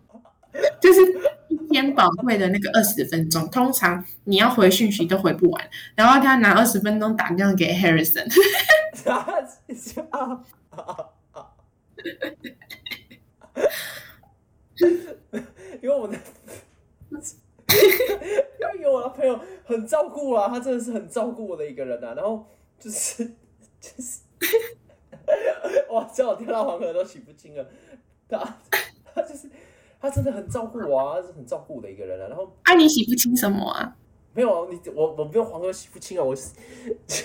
[laughs] 就是一。天宝贵的那个二十分钟，通常你要回讯息都回不完，然后他拿二十分钟打电话给 Harrison，[laughs] 因为我的，因为我的朋友很照顾啊，他真的是很照顾我的一个人啊，然后就是就是，哇，叫我跳到黄河都洗不清了，他他就是。他真的很照顾我啊，他是很照顾我的一个人啊。然后，啊，你洗不清什么啊？没有啊，你我我不用黄河洗不清啊，我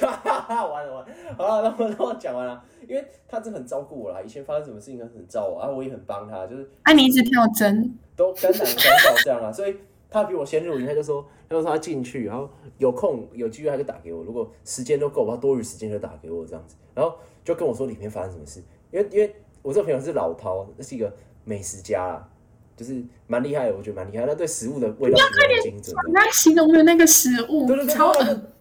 哈哈哈完了完了，好了，那我那我讲完了，因为他真的很照顾我啦。以前发生什么事情他很照我，然后我也很帮他，就是啊，你一直跳针，都肝胆相照这样啊。所以他比我先入营，他就说，他说他进去，然后有空有机会他就打给我，如果时间都够，他多余时间就打给我这样子，然后就跟我说里面发生什么事，因为因为我这个朋友是老饕，那是一个美食家啦。就是蛮厉害的，我觉得蛮厉害。他对食物的味道很精准。他形容的那个食物，对对对，超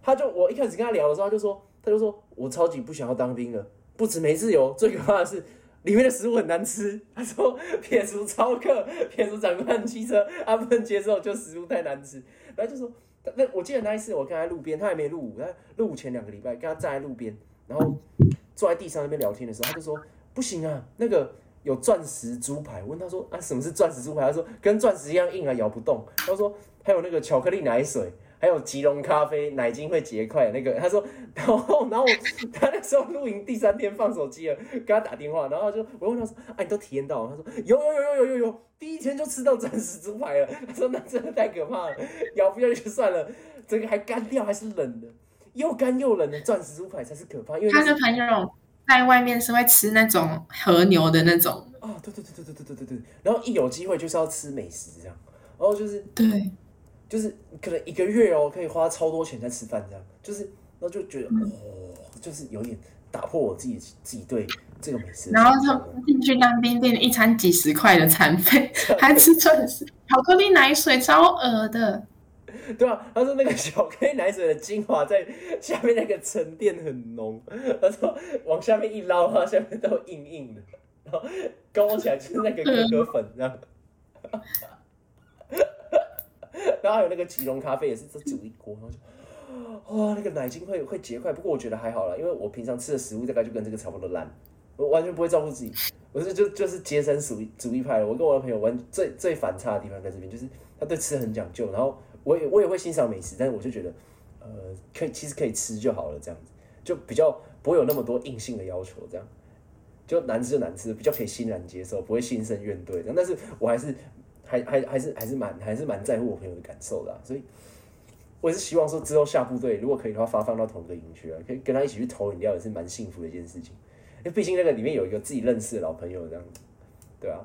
他就我一开始跟他聊的时候，他就说，他就说我超级不想要当兵了，不止没自由，最可怕的是里面的食物很难吃。他说 [laughs] 撇除超客，撇除长官汽车，他不能接受，就食物太难吃。然后就说，那我记得那一次我跟他路边，他还没入伍，他入伍前两个礼拜跟他站在路边，然后坐在地上那边聊天的时候，他就说不行啊，那个。有钻石猪排，问他说啊，什么是钻石猪排？他说跟钻石一样硬啊，咬不动。他说还有那个巧克力奶水，还有吉隆咖啡，奶精会结块那个。他说，然后然后他那时候露营第三天放手机了，跟他打电话，然后就我问他说，啊，你都体验到？他说有有有有有有有，第一天就吃到钻石猪排了。他说那真的太可怕了，咬不下去就算了，这个还干掉还是冷的，又干又冷的钻石猪排才是可怕。因为他的朋友。在外面是会吃那种和牛的那种哦，对对对对对对对对对。然后一有机会就是要吃美食这样，然后就是对，就是可能一个月哦可以花超多钱在吃饭这样，就是然后就觉得哦，就是有点打破我自己自己对这个美食。然后他进去当兵店一餐几十块的餐费，[laughs] 还吃钻石巧克力奶水超恶的。对啊，他说那个小 K 奶水的精华在下面那个沉淀很浓，他说往下面一捞，它下面都硬硬的，然后勾起来就是那个可可粉这样。[laughs] 然后还有那个吉隆咖啡也是，这煮一锅，然后就哇，那个奶精会会结块。不过我觉得还好啦，因为我平常吃的食物大概就跟这个差不多烂，我完全不会照顾自己。我是就就是节省主义主义派。我跟我的朋友玩最最反差的地方在这边，就是他对吃很讲究。然后我也我也会欣赏美食，但是我就觉得，呃，可以其实可以吃就好了，这样子就比较不会有那么多硬性的要求，这样就难吃就难吃，比较可以欣然接受，不会心生怨怼。但是我还是。还还还是还是蛮还是蛮在乎我朋友的感受的，所以我也是希望说之后下部队如果可以的话，发放到同一个营区啊，可以跟他一起去投饮料，也是蛮幸福的一件事情。因为毕竟那个里面有一个自己认识的老朋友，这样子，对啊，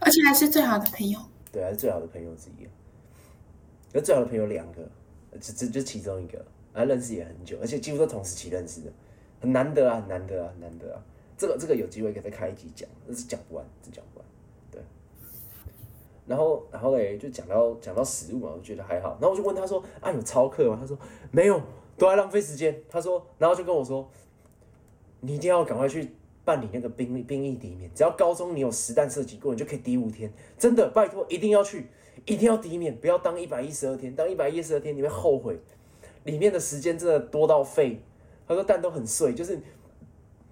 而且还是最好的朋友，对，还是最好的朋友之一。那最好的朋友两个，这这就其中一个，啊，认识也很久，而且几乎都同时期认识的，很难得啊，很难得啊，很难得啊。这个这个有机会可以再开一集讲，那是讲不完，真讲不完。对然后，然后嘞，就讲到讲到食物嘛，我觉得还好。然后我就问他说：“啊，有超课吗？”他说：“没有，都在浪费时间。”他说，然后就跟我说：“你一定要赶快去办理那个兵兵役抵免，只要高中你有实弹射击过，你就可以抵五天。真的，拜托，一定要去，一定要抵免，不要当一百一十二天，当一百一十二天你会后悔，里面的时间真的多到废。”他说：“蛋都很碎，就是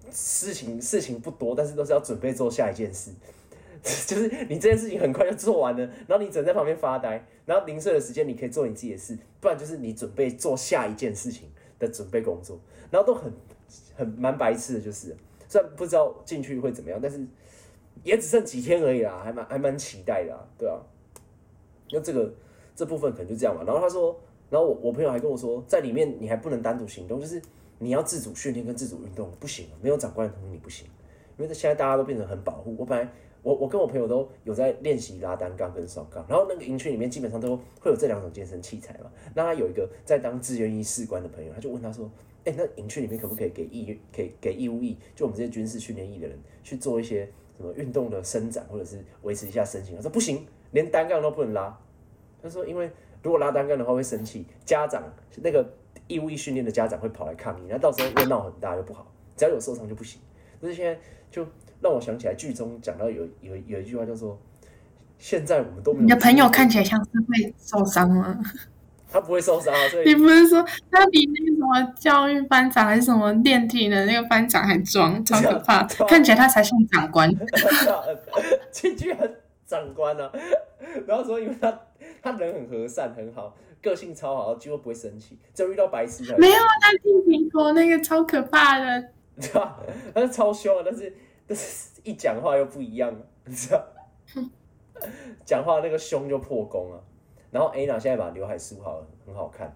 事情事情不多，但是都是要准备做下一件事。[laughs] ”就是你这件事情很快就做完了，然后你只能在旁边发呆，然后零碎的时间你可以做你自己的事，不然就是你准备做下一件事情的准备工作，然后都很很蛮白痴的，就是虽然不知道进去会怎么样，但是也只剩几天而已啦，还蛮还蛮期待的，对啊。那这个这部分可能就这样吧。然后他说，然后我我朋友还跟我说，在里面你还不能单独行动，就是你要自主训练跟自主运动，不行，没有长官同意你不行，因为现在大家都变成很保护。我本来。我我跟我朋友都有在练习拉单杠跟双杠，然后那个营区里面基本上都会有这两种健身器材嘛。那他有一个在当志愿役士官的朋友，他就问他说：“哎，那营区里面可不可以给义可以给义务役，就我们这些军事训练役的人去做一些什么运动的伸展，或者是维持一下身形？”他说：“不行，连单杠都不能拉。”他说：“因为如果拉单杠的话会生气，家长那个义务役训练的家长会跑来抗议，那到时候又闹很大又不好，只要有受伤就不行。”所以现在就。让我想起来，剧中讲到有有有一句话叫做：“现在我们都没有。”你的朋友看起来像是会受伤吗？他不会受伤啊！你不是说他比那个什么教育班长还是什么电梯的那个班长还壮，超可怕！[laughs] 看起来他才像长官。[laughs] [laughs] 这句很长官啊！[laughs] 然后说，因为他他人很和善，很好，个性超好，几乎不会生气，只有遇到白痴才。没有啊，他听苹果那个超可怕的，对吧？他是超凶啊，但是但是。一讲话又不一样，你知道？[laughs] 讲话那个胸就破功了。然后 Anna 现在把刘海梳好了，很好看，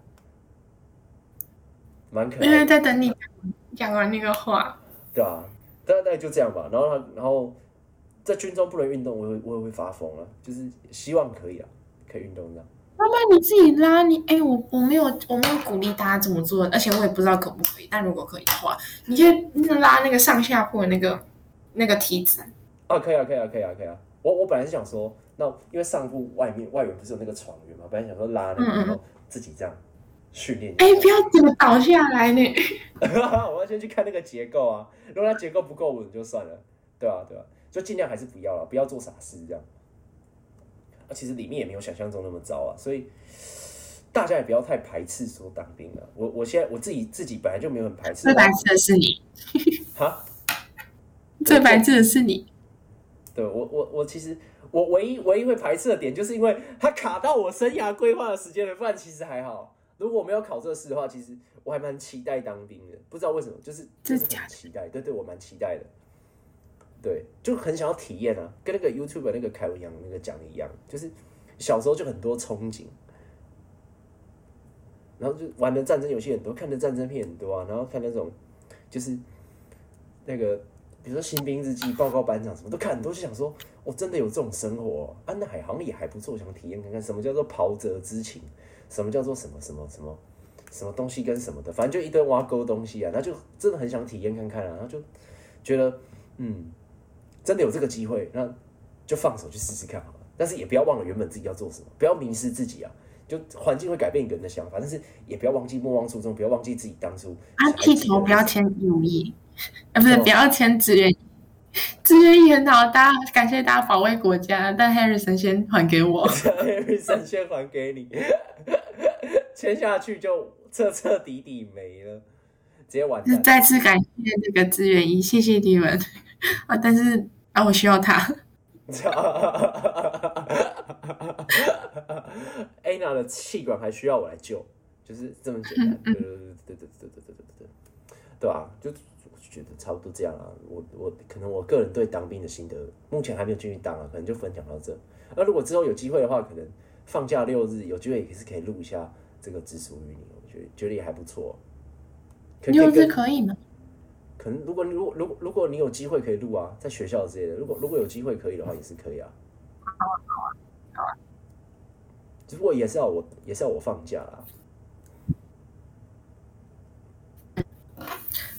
蛮可爱。因为在等你讲完那个话。对啊，大概就这样吧。然后他，然后在军中不能运动，我会我也会发疯啊。就是希望可以啊，可以运动这样。妈妈，你自己拉你哎，我我没有我没有鼓励大家这么做，而且我也不知道可不可以。但如果可以的话，你就拉那个上下铺的那个。那个梯子啊，可以啊，可以啊，可以啊，可以啊。我我本来是想说，那因为上铺外面外面不是有那个床缘嘛，本来想说拉那个，然后自己这样训练。哎，不要怎么倒下来呢？[laughs] 我要先去看那个结构啊，如果它结构不够稳就算了，对啊，对啊，就尽量还是不要了，不要做傻事这样。啊，其实里面也没有想象中那么糟啊，所以大家也不要太排斥说当兵了。我我现在我自己自己本来就没有很排斥。最排斥的是你。[laughs] 哈？最白痴的是你，对我我我其实我唯一唯一会排斥的点，就是因为它卡到我生涯规划的时间了。不然其实还好，如果我没有考这个试的话，其实我还蛮期待当兵的。不知道为什么，就是就是很期待，对对，我蛮期待的。对，就很想要体验啊，跟那个 YouTube 那个凯文杨那个讲的一样，就是小时候就很多憧憬，然后就玩的战争游戏很多，看的战争片很多啊，然后看那种就是那个。比如说《新兵日记》报告班长什么都看很多，就想说，我真的有这种生活，安那海好像也还不错，想体验看看什么叫做袍泽之情，什么叫做什么什么什么什么东西跟什么的，反正就一堆挖沟东西啊，然后就真的很想体验看看啊，然后就觉得，嗯，真的有这个机会，那就放手去试试看好了。但是也不要忘了原本自己要做什么，不要迷失自己啊。就环境会改变一个人的想法，但是也不要忘记莫忘初衷，不要忘记自己当初啊，剃头不要签义务役，啊，不是哦不要签志愿役，志愿役很好，大家感谢大家保卫国家，但 Harrison 先还给我。[laughs] Harrison 先还给你，[laughs] 签下去就彻彻底底没了，直接完蛋。再次感谢这个志愿役，谢谢你们啊！但是啊，我需要他。[laughs] Anna 的气管还需要我来救，就是这么简单。[laughs] 对对对对对对对对对对对，对啊，就我觉得差不多这样啊。我我可能我个人对当兵的心得，目前还没有进去当啊，可能就分享到这。那如果之后有机会的话，可能放假六日有机会也是可以录一下这个只属于你，我觉得觉得也还不错。六日可以跟可以吗？可能如果你如果如果如果你有机会可以录啊，在学校之类的，如果如果有机会可以的话，也是可以啊。好啊，好啊。只不过也是要我也是要我放假啦。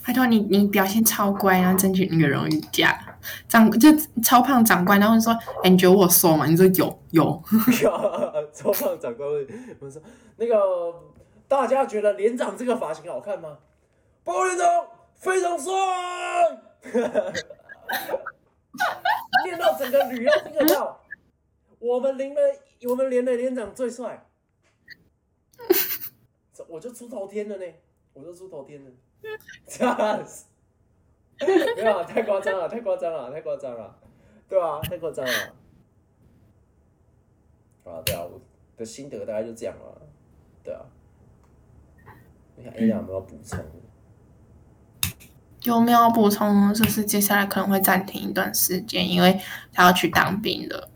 拜托你，你表现超乖，然后争取那个荣誉假。长就超胖长官，然后说：“哎，你觉得我瘦吗？”你说有有。[laughs] 超胖长官问我说：“那个大家觉得连长这个发型好看吗？”包连长非常帅，练到整个旅要听得到。我们连的我们连的连长最帅，我就出头天了呢，我就出头天了，这样子。没有啊，太夸张了，太夸张了，太夸张了，对啊，太夸张了。啊，对啊，我的心得大概就这样了，对啊。你看 A 有没有补充？有没有补充呢？就是接下来可能会暂停一段时间，因为他要去当兵了。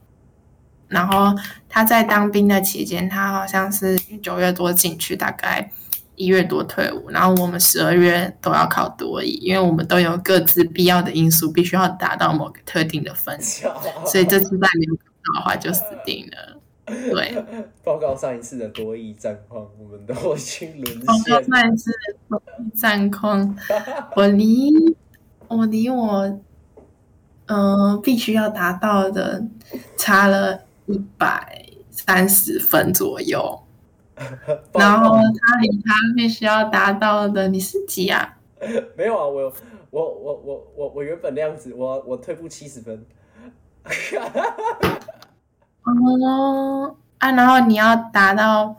然后他在当兵的期间，他好像是九月多进去，大概一月多退伍。然后我们十二月都要考多艺，因为我们都有各自必要的因素，必须要达到某个特定的分数，所以这次再没有考到的话就死定了。对，[laughs] 报告上一次的多益战况，我们都已经沦报告。上一次的多益战况，[laughs] 我离我离我呃必须要达到的差了一百三十分左右，[laughs] 然后他离他必须要达到的你是几啊？没有啊，我我我我我我原本那样子，我我退步七十分。哦啊，然后你要达到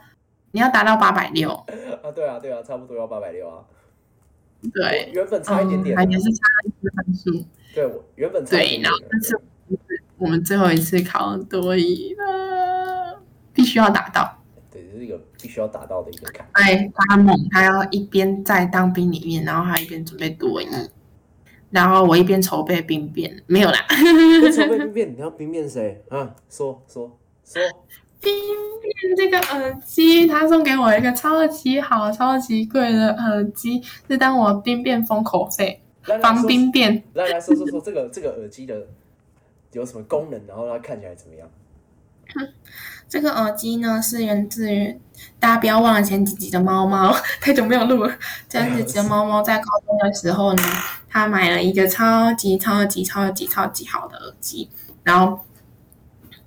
你要达到八百六，啊，对啊，对啊，差不多要八百六啊。对我，原本差一点点啊、嗯，也是差一个分数。对，我原本差一对，点点然后但是我们最后一次考多一了，必须要达到。对，这是一个必须要达到的一个坎。哎，他猛，他要一边在当兵里面，然后还一边准备多一，然后我一边筹备兵变，没有啦，筹备兵变，你要兵变谁啊？说说说，兵变这个耳机，他送给我一个超级好、超级贵的耳机，是当我兵变封口费，防兵变。来来说说说这个这个耳机的有什么功能，然后它看起来怎么样？[laughs] 这个耳机呢是源自于大家不要忘了前几集的猫猫，太久没有录了。前几集的猫猫在高中的时候呢，他买了一个超级超级超级超级好的耳机，然后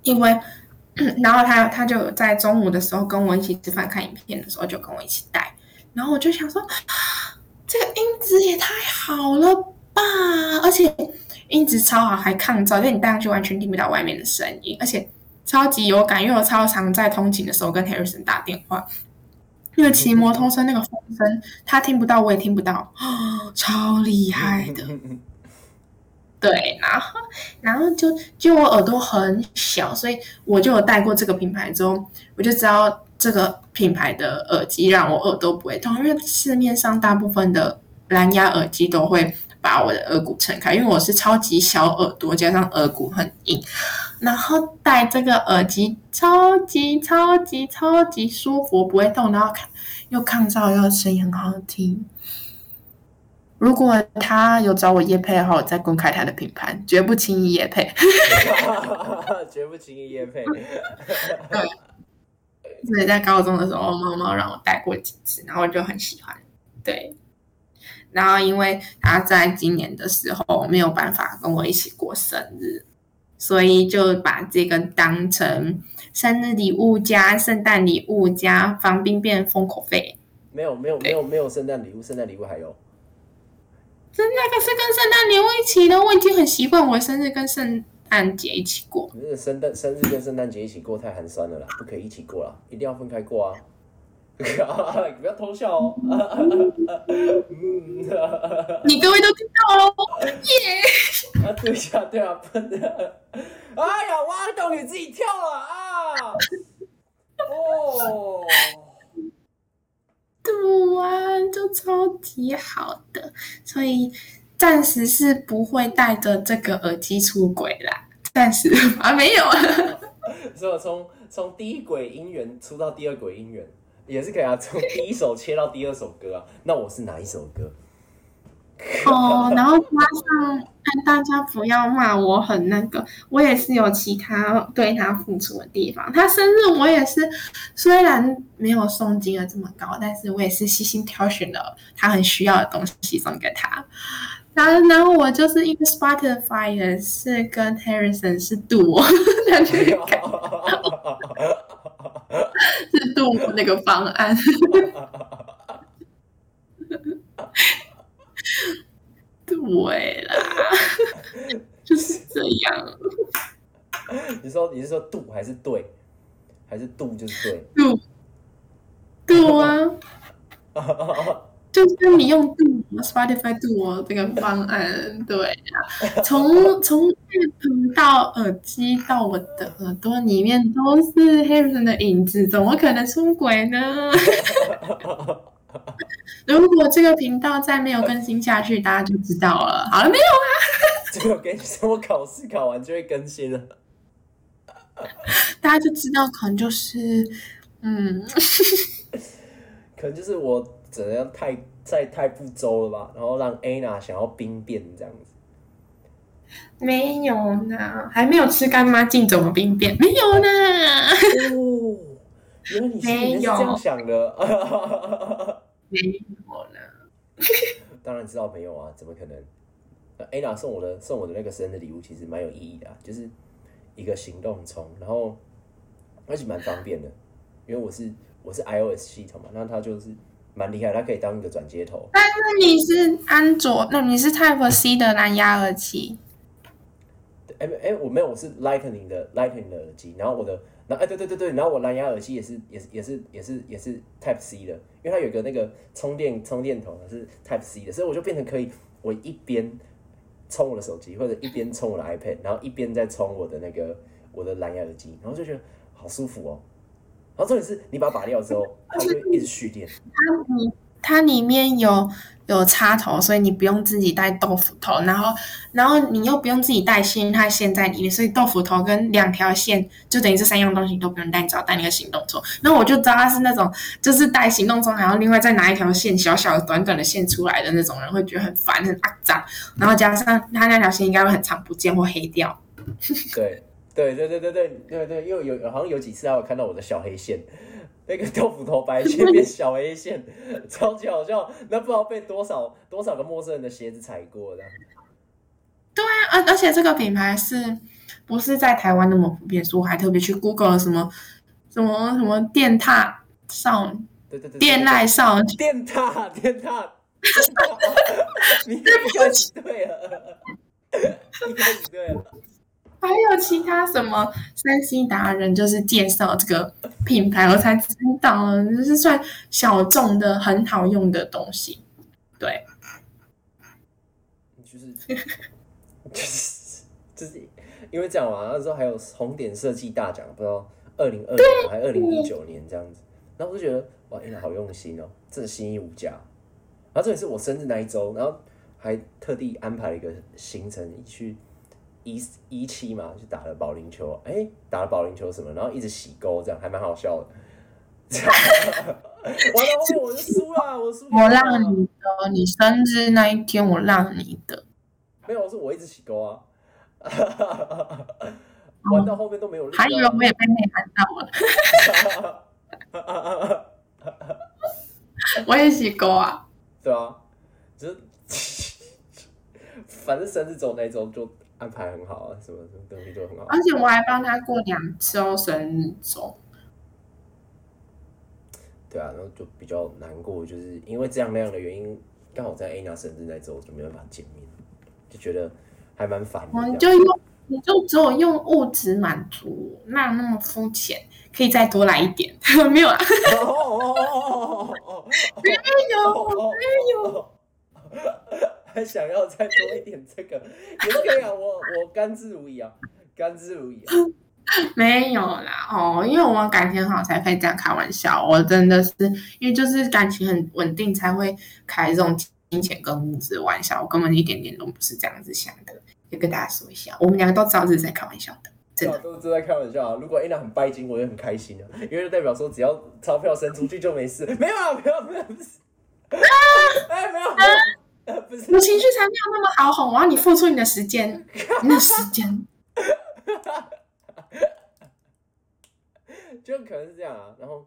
因为，然后他他就在中午的时候跟我一起吃饭看影片的时候就跟我一起戴，然后我就想说，这个音质也太好了吧，而且音质超好，还抗噪，就你戴上去完全听不到外面的声音，而且。超级有感，因为我超常在通勤的时候跟 Harrison 打电话，那个骑摩托车那个风声，他听不到，我也听不到，哦、[gasps] 超厉害的。对，然后然后就就我耳朵很小，所以我就有戴过这个品牌之后，我就知道这个品牌的耳机让我耳朵不会痛，因为市面上大部分的蓝牙耳机都会把我的耳骨撑开，因为我是超级小耳朵，加上耳骨很硬。然后戴这个耳机超级超级超级舒服，不会痛，然后看又抗噪，又声音很好听。如果他有找我叶配的话，我再公开他的品牌，绝不轻易叶配。[laughs] 绝不轻易夜配。[laughs] 所以在高中的时候，猫猫让我戴过几次，然后我就很喜欢。对，然后因为他在今年的时候没有办法跟我一起过生日。所以就把这个当成生日礼物加圣诞礼物加防病变封口费。没有没有没有没有圣诞礼物，圣诞礼物还有。是那个是跟圣诞礼物一起的，我已经很习惯我生日跟圣诞节一起过。那个圣诞生日跟圣诞节一起过太寒酸了啦，不可以一起过啦，一定要分开过啊！不要偷笑哦。你各位都听到了，耶！啊，对呀，对啊，笨的。哎呀，挖洞你自己跳了啊！哦，对啊，就超级好的，所以暂时是不会带着这个耳机出轨啦。暂时啊，没有啊。[laughs] 所以我从从第一轨姻缘出到第二轨音源。也是可以啊，从第一首切到第二首歌啊。那我是哪一首歌？[laughs] 哦，然后加上大家不要骂我很那个，我也是有其他对他付出的地方。他生日我也是，虽然没有送金额这么高，但是我也是细心挑选了他很需要的东西送给他。然后，然后我就是一个 Spotify 是跟 Harrison 是赌，[laughs] 感觉 [laughs] 是度那个方案。[laughs] 对啦，就是这样。[laughs] 你说你是说度还是对，还是度就是对？度度啊。就是你用度 Spotify 度这个方案，对啊，从从频到耳机到我的耳朵里面都是 Harrison 的影子，怎么可能出轨呢？[laughs] 如果这个频道再没有更新下去，大家就知道了。好了，没有啊？这个跟你说，我考试考完就会更新了，大家就知道，可能就是嗯，[laughs] 可能就是我。怎样太在太不周了吧？然后让 Anna 想要兵变这样子，没有呢，还没有吃干妈净怎么兵变？没有呢。哦，原来你是这样想的。没有呢。当然知道没有啊，怎么可能？Anna 送我的送我的那个生日礼物其实蛮有意义的，就是一个行动充，然后而且蛮方便的，因为我是我是 iOS 系统嘛，那它就是。蛮厉害，它可以当一个转接头。但是你是安卓，那你是 Type C 的蓝牙耳机。哎哎，我没有，我是 Lightning 的 Lightning 的耳机。然后我的，那哎对对对对，然后我蓝牙耳机也是也是也是也是也是 Type C 的，因为它有个那个充电充电头是 Type C 的，所以我就变成可以，我一边充我的手机，或者一边充我的 iPad，然后一边在充我的那个我的蓝牙耳机，然后就觉得好舒服哦。然后重点是你把它拔掉之后，[laughs] 它会一直蓄电。它里它里面有有插头，所以你不用自己带豆腐头，然后然后你又不用自己带线，它线在里面，所以豆腐头跟两条线就等于这三样东西你都不用带，你只要带那个行动充。那我就知道他是那种就是带行动充，然后另外再拿一条线，小小的短短的线出来的那种人，会觉得很烦很肮脏。然后加上他那条线应该会很长不见或黑掉。对。对对对对对对对，因为有好像有几次还有看到我的小黑线，那个豆腐头白线变小黑线，[laughs] 超级好笑。那不知道被多少多少个陌生人的鞋子踩过的。对啊，而而且这个品牌是不是在台湾那么普遍？所以我还特别去 Google 什么什么什么电踏少，对对对，电耐少，电踏电踏，[laughs] [laughs] 你开始对了，你开始对了。还有其他什么山西达人，就是介绍这个品牌，我才知道，就是算小众的很好用的东西。对，就是就是就是因为这样嘛，那时候还有红点设计大奖，不知道二零二零还二零一九年这样子，然后我就觉得哇，真的，好用心哦，真的心意无价。然后这也是我生日那一周，然后还特地安排了一个行程去。一一期嘛，就打了保龄球，哎，打了保龄球什么，然后一直洗钩，这样还蛮好笑的。完了，我就输了，我输。我让你的，你生日那一天我让你的。没有，是我一直洗钩啊。玩到后面都没有。还以为我也被内涵到了。[laughs] 我也洗钩啊。对啊，就是 [laughs] 反正生日周那周就。安排很好啊，什么什么东西都很好。而且我还帮他过两周生日周。对啊，然后就比较难过，就是因为这样那样的原因，刚好在 Anna 生日那周就没办法见面，就觉得还蛮烦的这样。我就用，你就只有用物质满足，那那么肤浅，可以再多来一点，[laughs] 没有啊？没有，哦没有。还想要再多一点这个，也可以啊，我我甘之如饴啊，甘之如饴啊。[laughs] 没有啦，哦，因为我们感情好才可以这样开玩笑。我真的是因为就是感情很稳定，才会开这种金钱跟物质的玩笑。我根本一点点都不是这样子想的，也跟大家说一下，我们两个都知道这是在开玩笑的，真的。都是在开玩笑啊！如果 Anna 很拜金，我也很开心啊，因为就代表说只要钞票伸出去就没事。[laughs] 没有啊，没有，没有，不是。[laughs] 哎，没有，没有，呃，不是。我情绪才没有那么好哄，我要你付出你的时间，[laughs] 你的时间。就可能是这样啊，然后，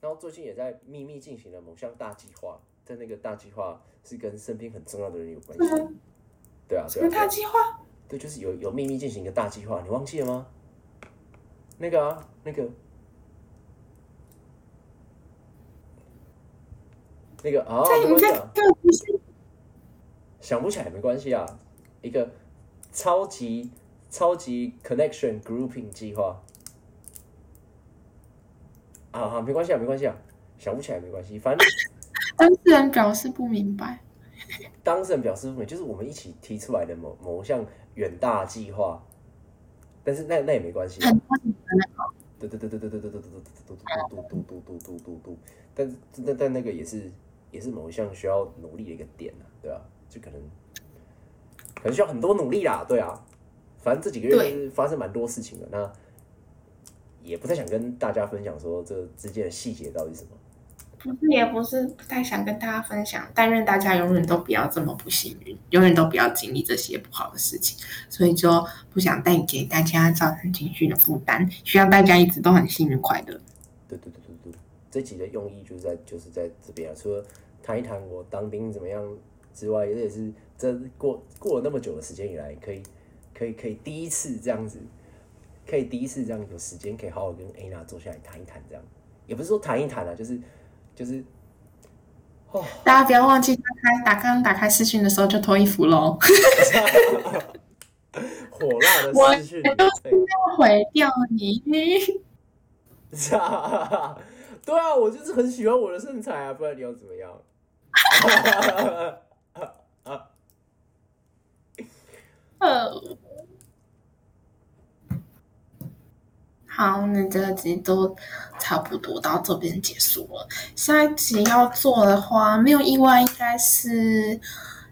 然后最近也在秘密进行了某项大计划，在那个大计划是跟身边很重要的人有关系。对啊，对啊，什么大计划？对，就是有有秘密进行一个大计划，你忘记了吗？那个啊，那个，那个啊，在你在没关系啊，这个不是想不起来没关系啊，一个超级超级 connection grouping 计划。啊啊，没关系啊，没关系啊，想不起来没关系，反正当事人表示不明白。当事人表示不明白，就是我们一起提出来的某某项远大计划，但是那那也没关系啊，很多你的那个对对对对对对对对对对对对对对对对对对，但但但那个也是也是某一项需要努力的一个点啊，对啊，就可能可能需要很多努力啦，对啊，反正这几个月发生蛮多事情的，那也不太想跟大家分享说这之间的细节到底是什么。不是也不是不太想跟大家分享，但愿大家永远都不要这么不幸运，永远都不要经历这些不好的事情，所以就不想带给大家造成情绪的负担，希望大家一直都很幸运快乐。对对对对对，这集的用意就是在就是在这边啊，除了谈一谈我当兵怎么样之外，这也是这过过了那么久的时间以来，可以可以可以第一次这样子，可以第一次这样有时间可以好好跟 Anna 坐下来谈一谈，这样也不是说谈一谈啊，就是就是哦，大家不要忘记打开打刚打开视讯的时候就脱衣服喽，[laughs] 火辣的视讯，都是要毁掉你。[laughs] 对啊，我就是很喜欢我的身材啊，不然你要怎么样？[laughs] 呃，[laughs] 好，那这集都差不多到这边结束了。下一集要做的话，没有意外，应该是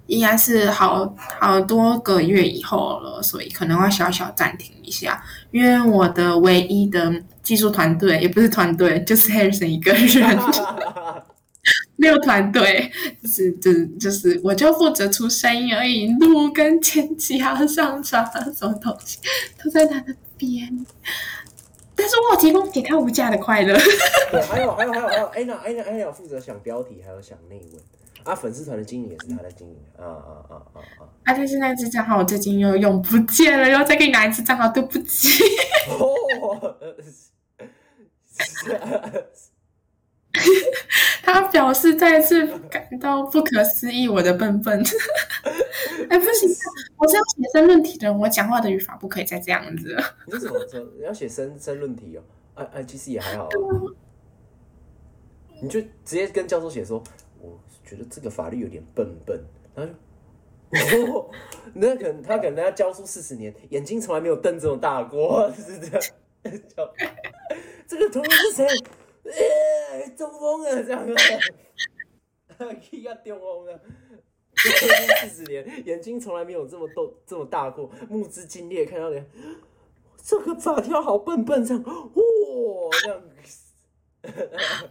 应该是好好多个月以后了，所以可能要小小暂停一下，因为我的唯一的技术团队也不是团队，就是 Harrison 一个人。[laughs] [laughs] 没有团队，就是就是就是，我就负责出声音而已，录跟剪辑还有上传啊，什么东西都在他那边。但是我有提供给他无价的快乐。对，还有还有还有还有，Anna Anna Anna 有负责想标题，还有想内文啊，粉丝团的经营也是他在经营啊啊啊啊啊！啊，但是那只账号我最近又用不见了，要再给你拿一次账号，对不起。[laughs] [laughs] 他表示再次感到不可思议，我的笨笨。[laughs] 哎，不行，我是要写申论题的，我讲话的语法不可以再这样子了。你是怎么说？你要写申申论题哦？啊啊，其实也还好啊。你就直接跟教授写说，我觉得这个法律有点笨笨，然后就，哦，[laughs] 那可能他可能他教书四十年，眼睛从来没有瞪这么大过，[laughs] 是这样。教这个同学是谁？呃，中风了，这样啊，去 [laughs] 要中风啊。四十年，眼睛从来没有这么逗这么大过，目之惊裂，看到脸，这个法条好笨笨，这样，哇，这样。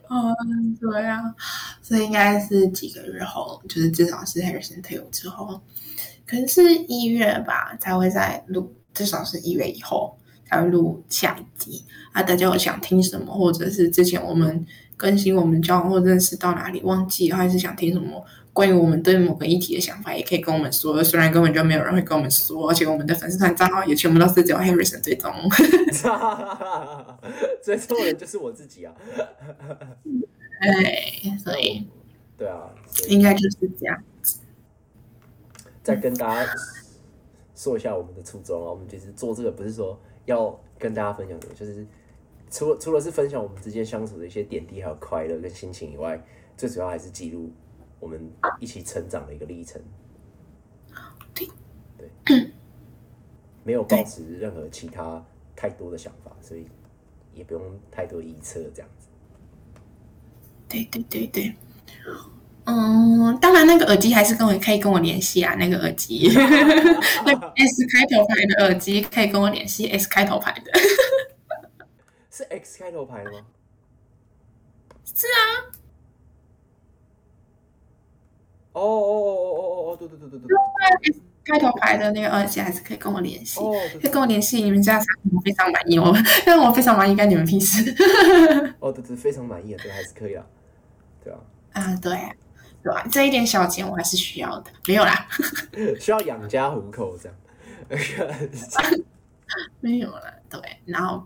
嗯，对啊，所以应该是几个月后，就是至少是 Harrison 退伍之后，可能是一月吧才会在录，至少是一月以后才会录下一集。啊，大家有想听什么，或者是之前我们更新我们交往或认识到哪里忘记，还是想听什么关于我们对某个议题的想法，也可以跟我们说。虽然根本就没有人会跟我们说，而且我们的粉丝团账号也全部都是只有 Harrison 追踪。[laughs] 追踪人就是我自己啊。[laughs] 对，所以对啊，应该就是这样。再跟大家说一下我们的初衷啊，我们其实做这个不是说要跟大家分享的，就是除了除了是分享我们之间相处的一些点滴还有快乐跟心情以外，最主要还是记录我们一起成长的一个历程。对对，没有保持任何其他太多的想法，所以也不用太多臆测这样子。对对对对。嗯，当然，那个耳机还是跟我可以跟我联系啊。那个耳机，[laughs] 那 S 开头牌的耳机可以跟我联系，S 开头牌的，[laughs] 是 X 开头牌的吗？是啊。哦哦哦哦哦哦，对对对对对对，S 开头牌的那个耳机还是可以跟我联系，可以跟我联系。你们家产品我非常满意哦，但 [laughs] 我非常满意，干你们屁事。哦，对对，非常满意啊，对，还是可以啊，对啊。啊，对。这一点小钱我还是需要的，没有啦，[laughs] 需要养家糊口这样。[laughs] 没有了，对，然后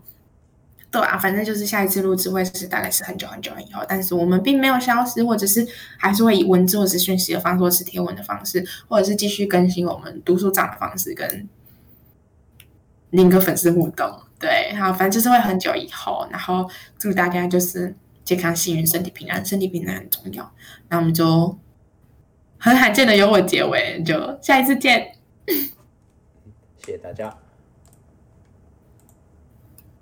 对啊，反正就是下一次录制会是大概是很久很久以后，但是我们并没有消失，或者是还是会以文字或者是讯息的方式，或是贴文的方式，或者是继续更新我们读书长的方式，跟另一个粉丝互动。对，好，反正就是会很久以后，然后祝大家就是。健康、幸运、身体平安，身体平安很重要。那我们就很罕见的由我结尾，就下一次见。谢谢大家。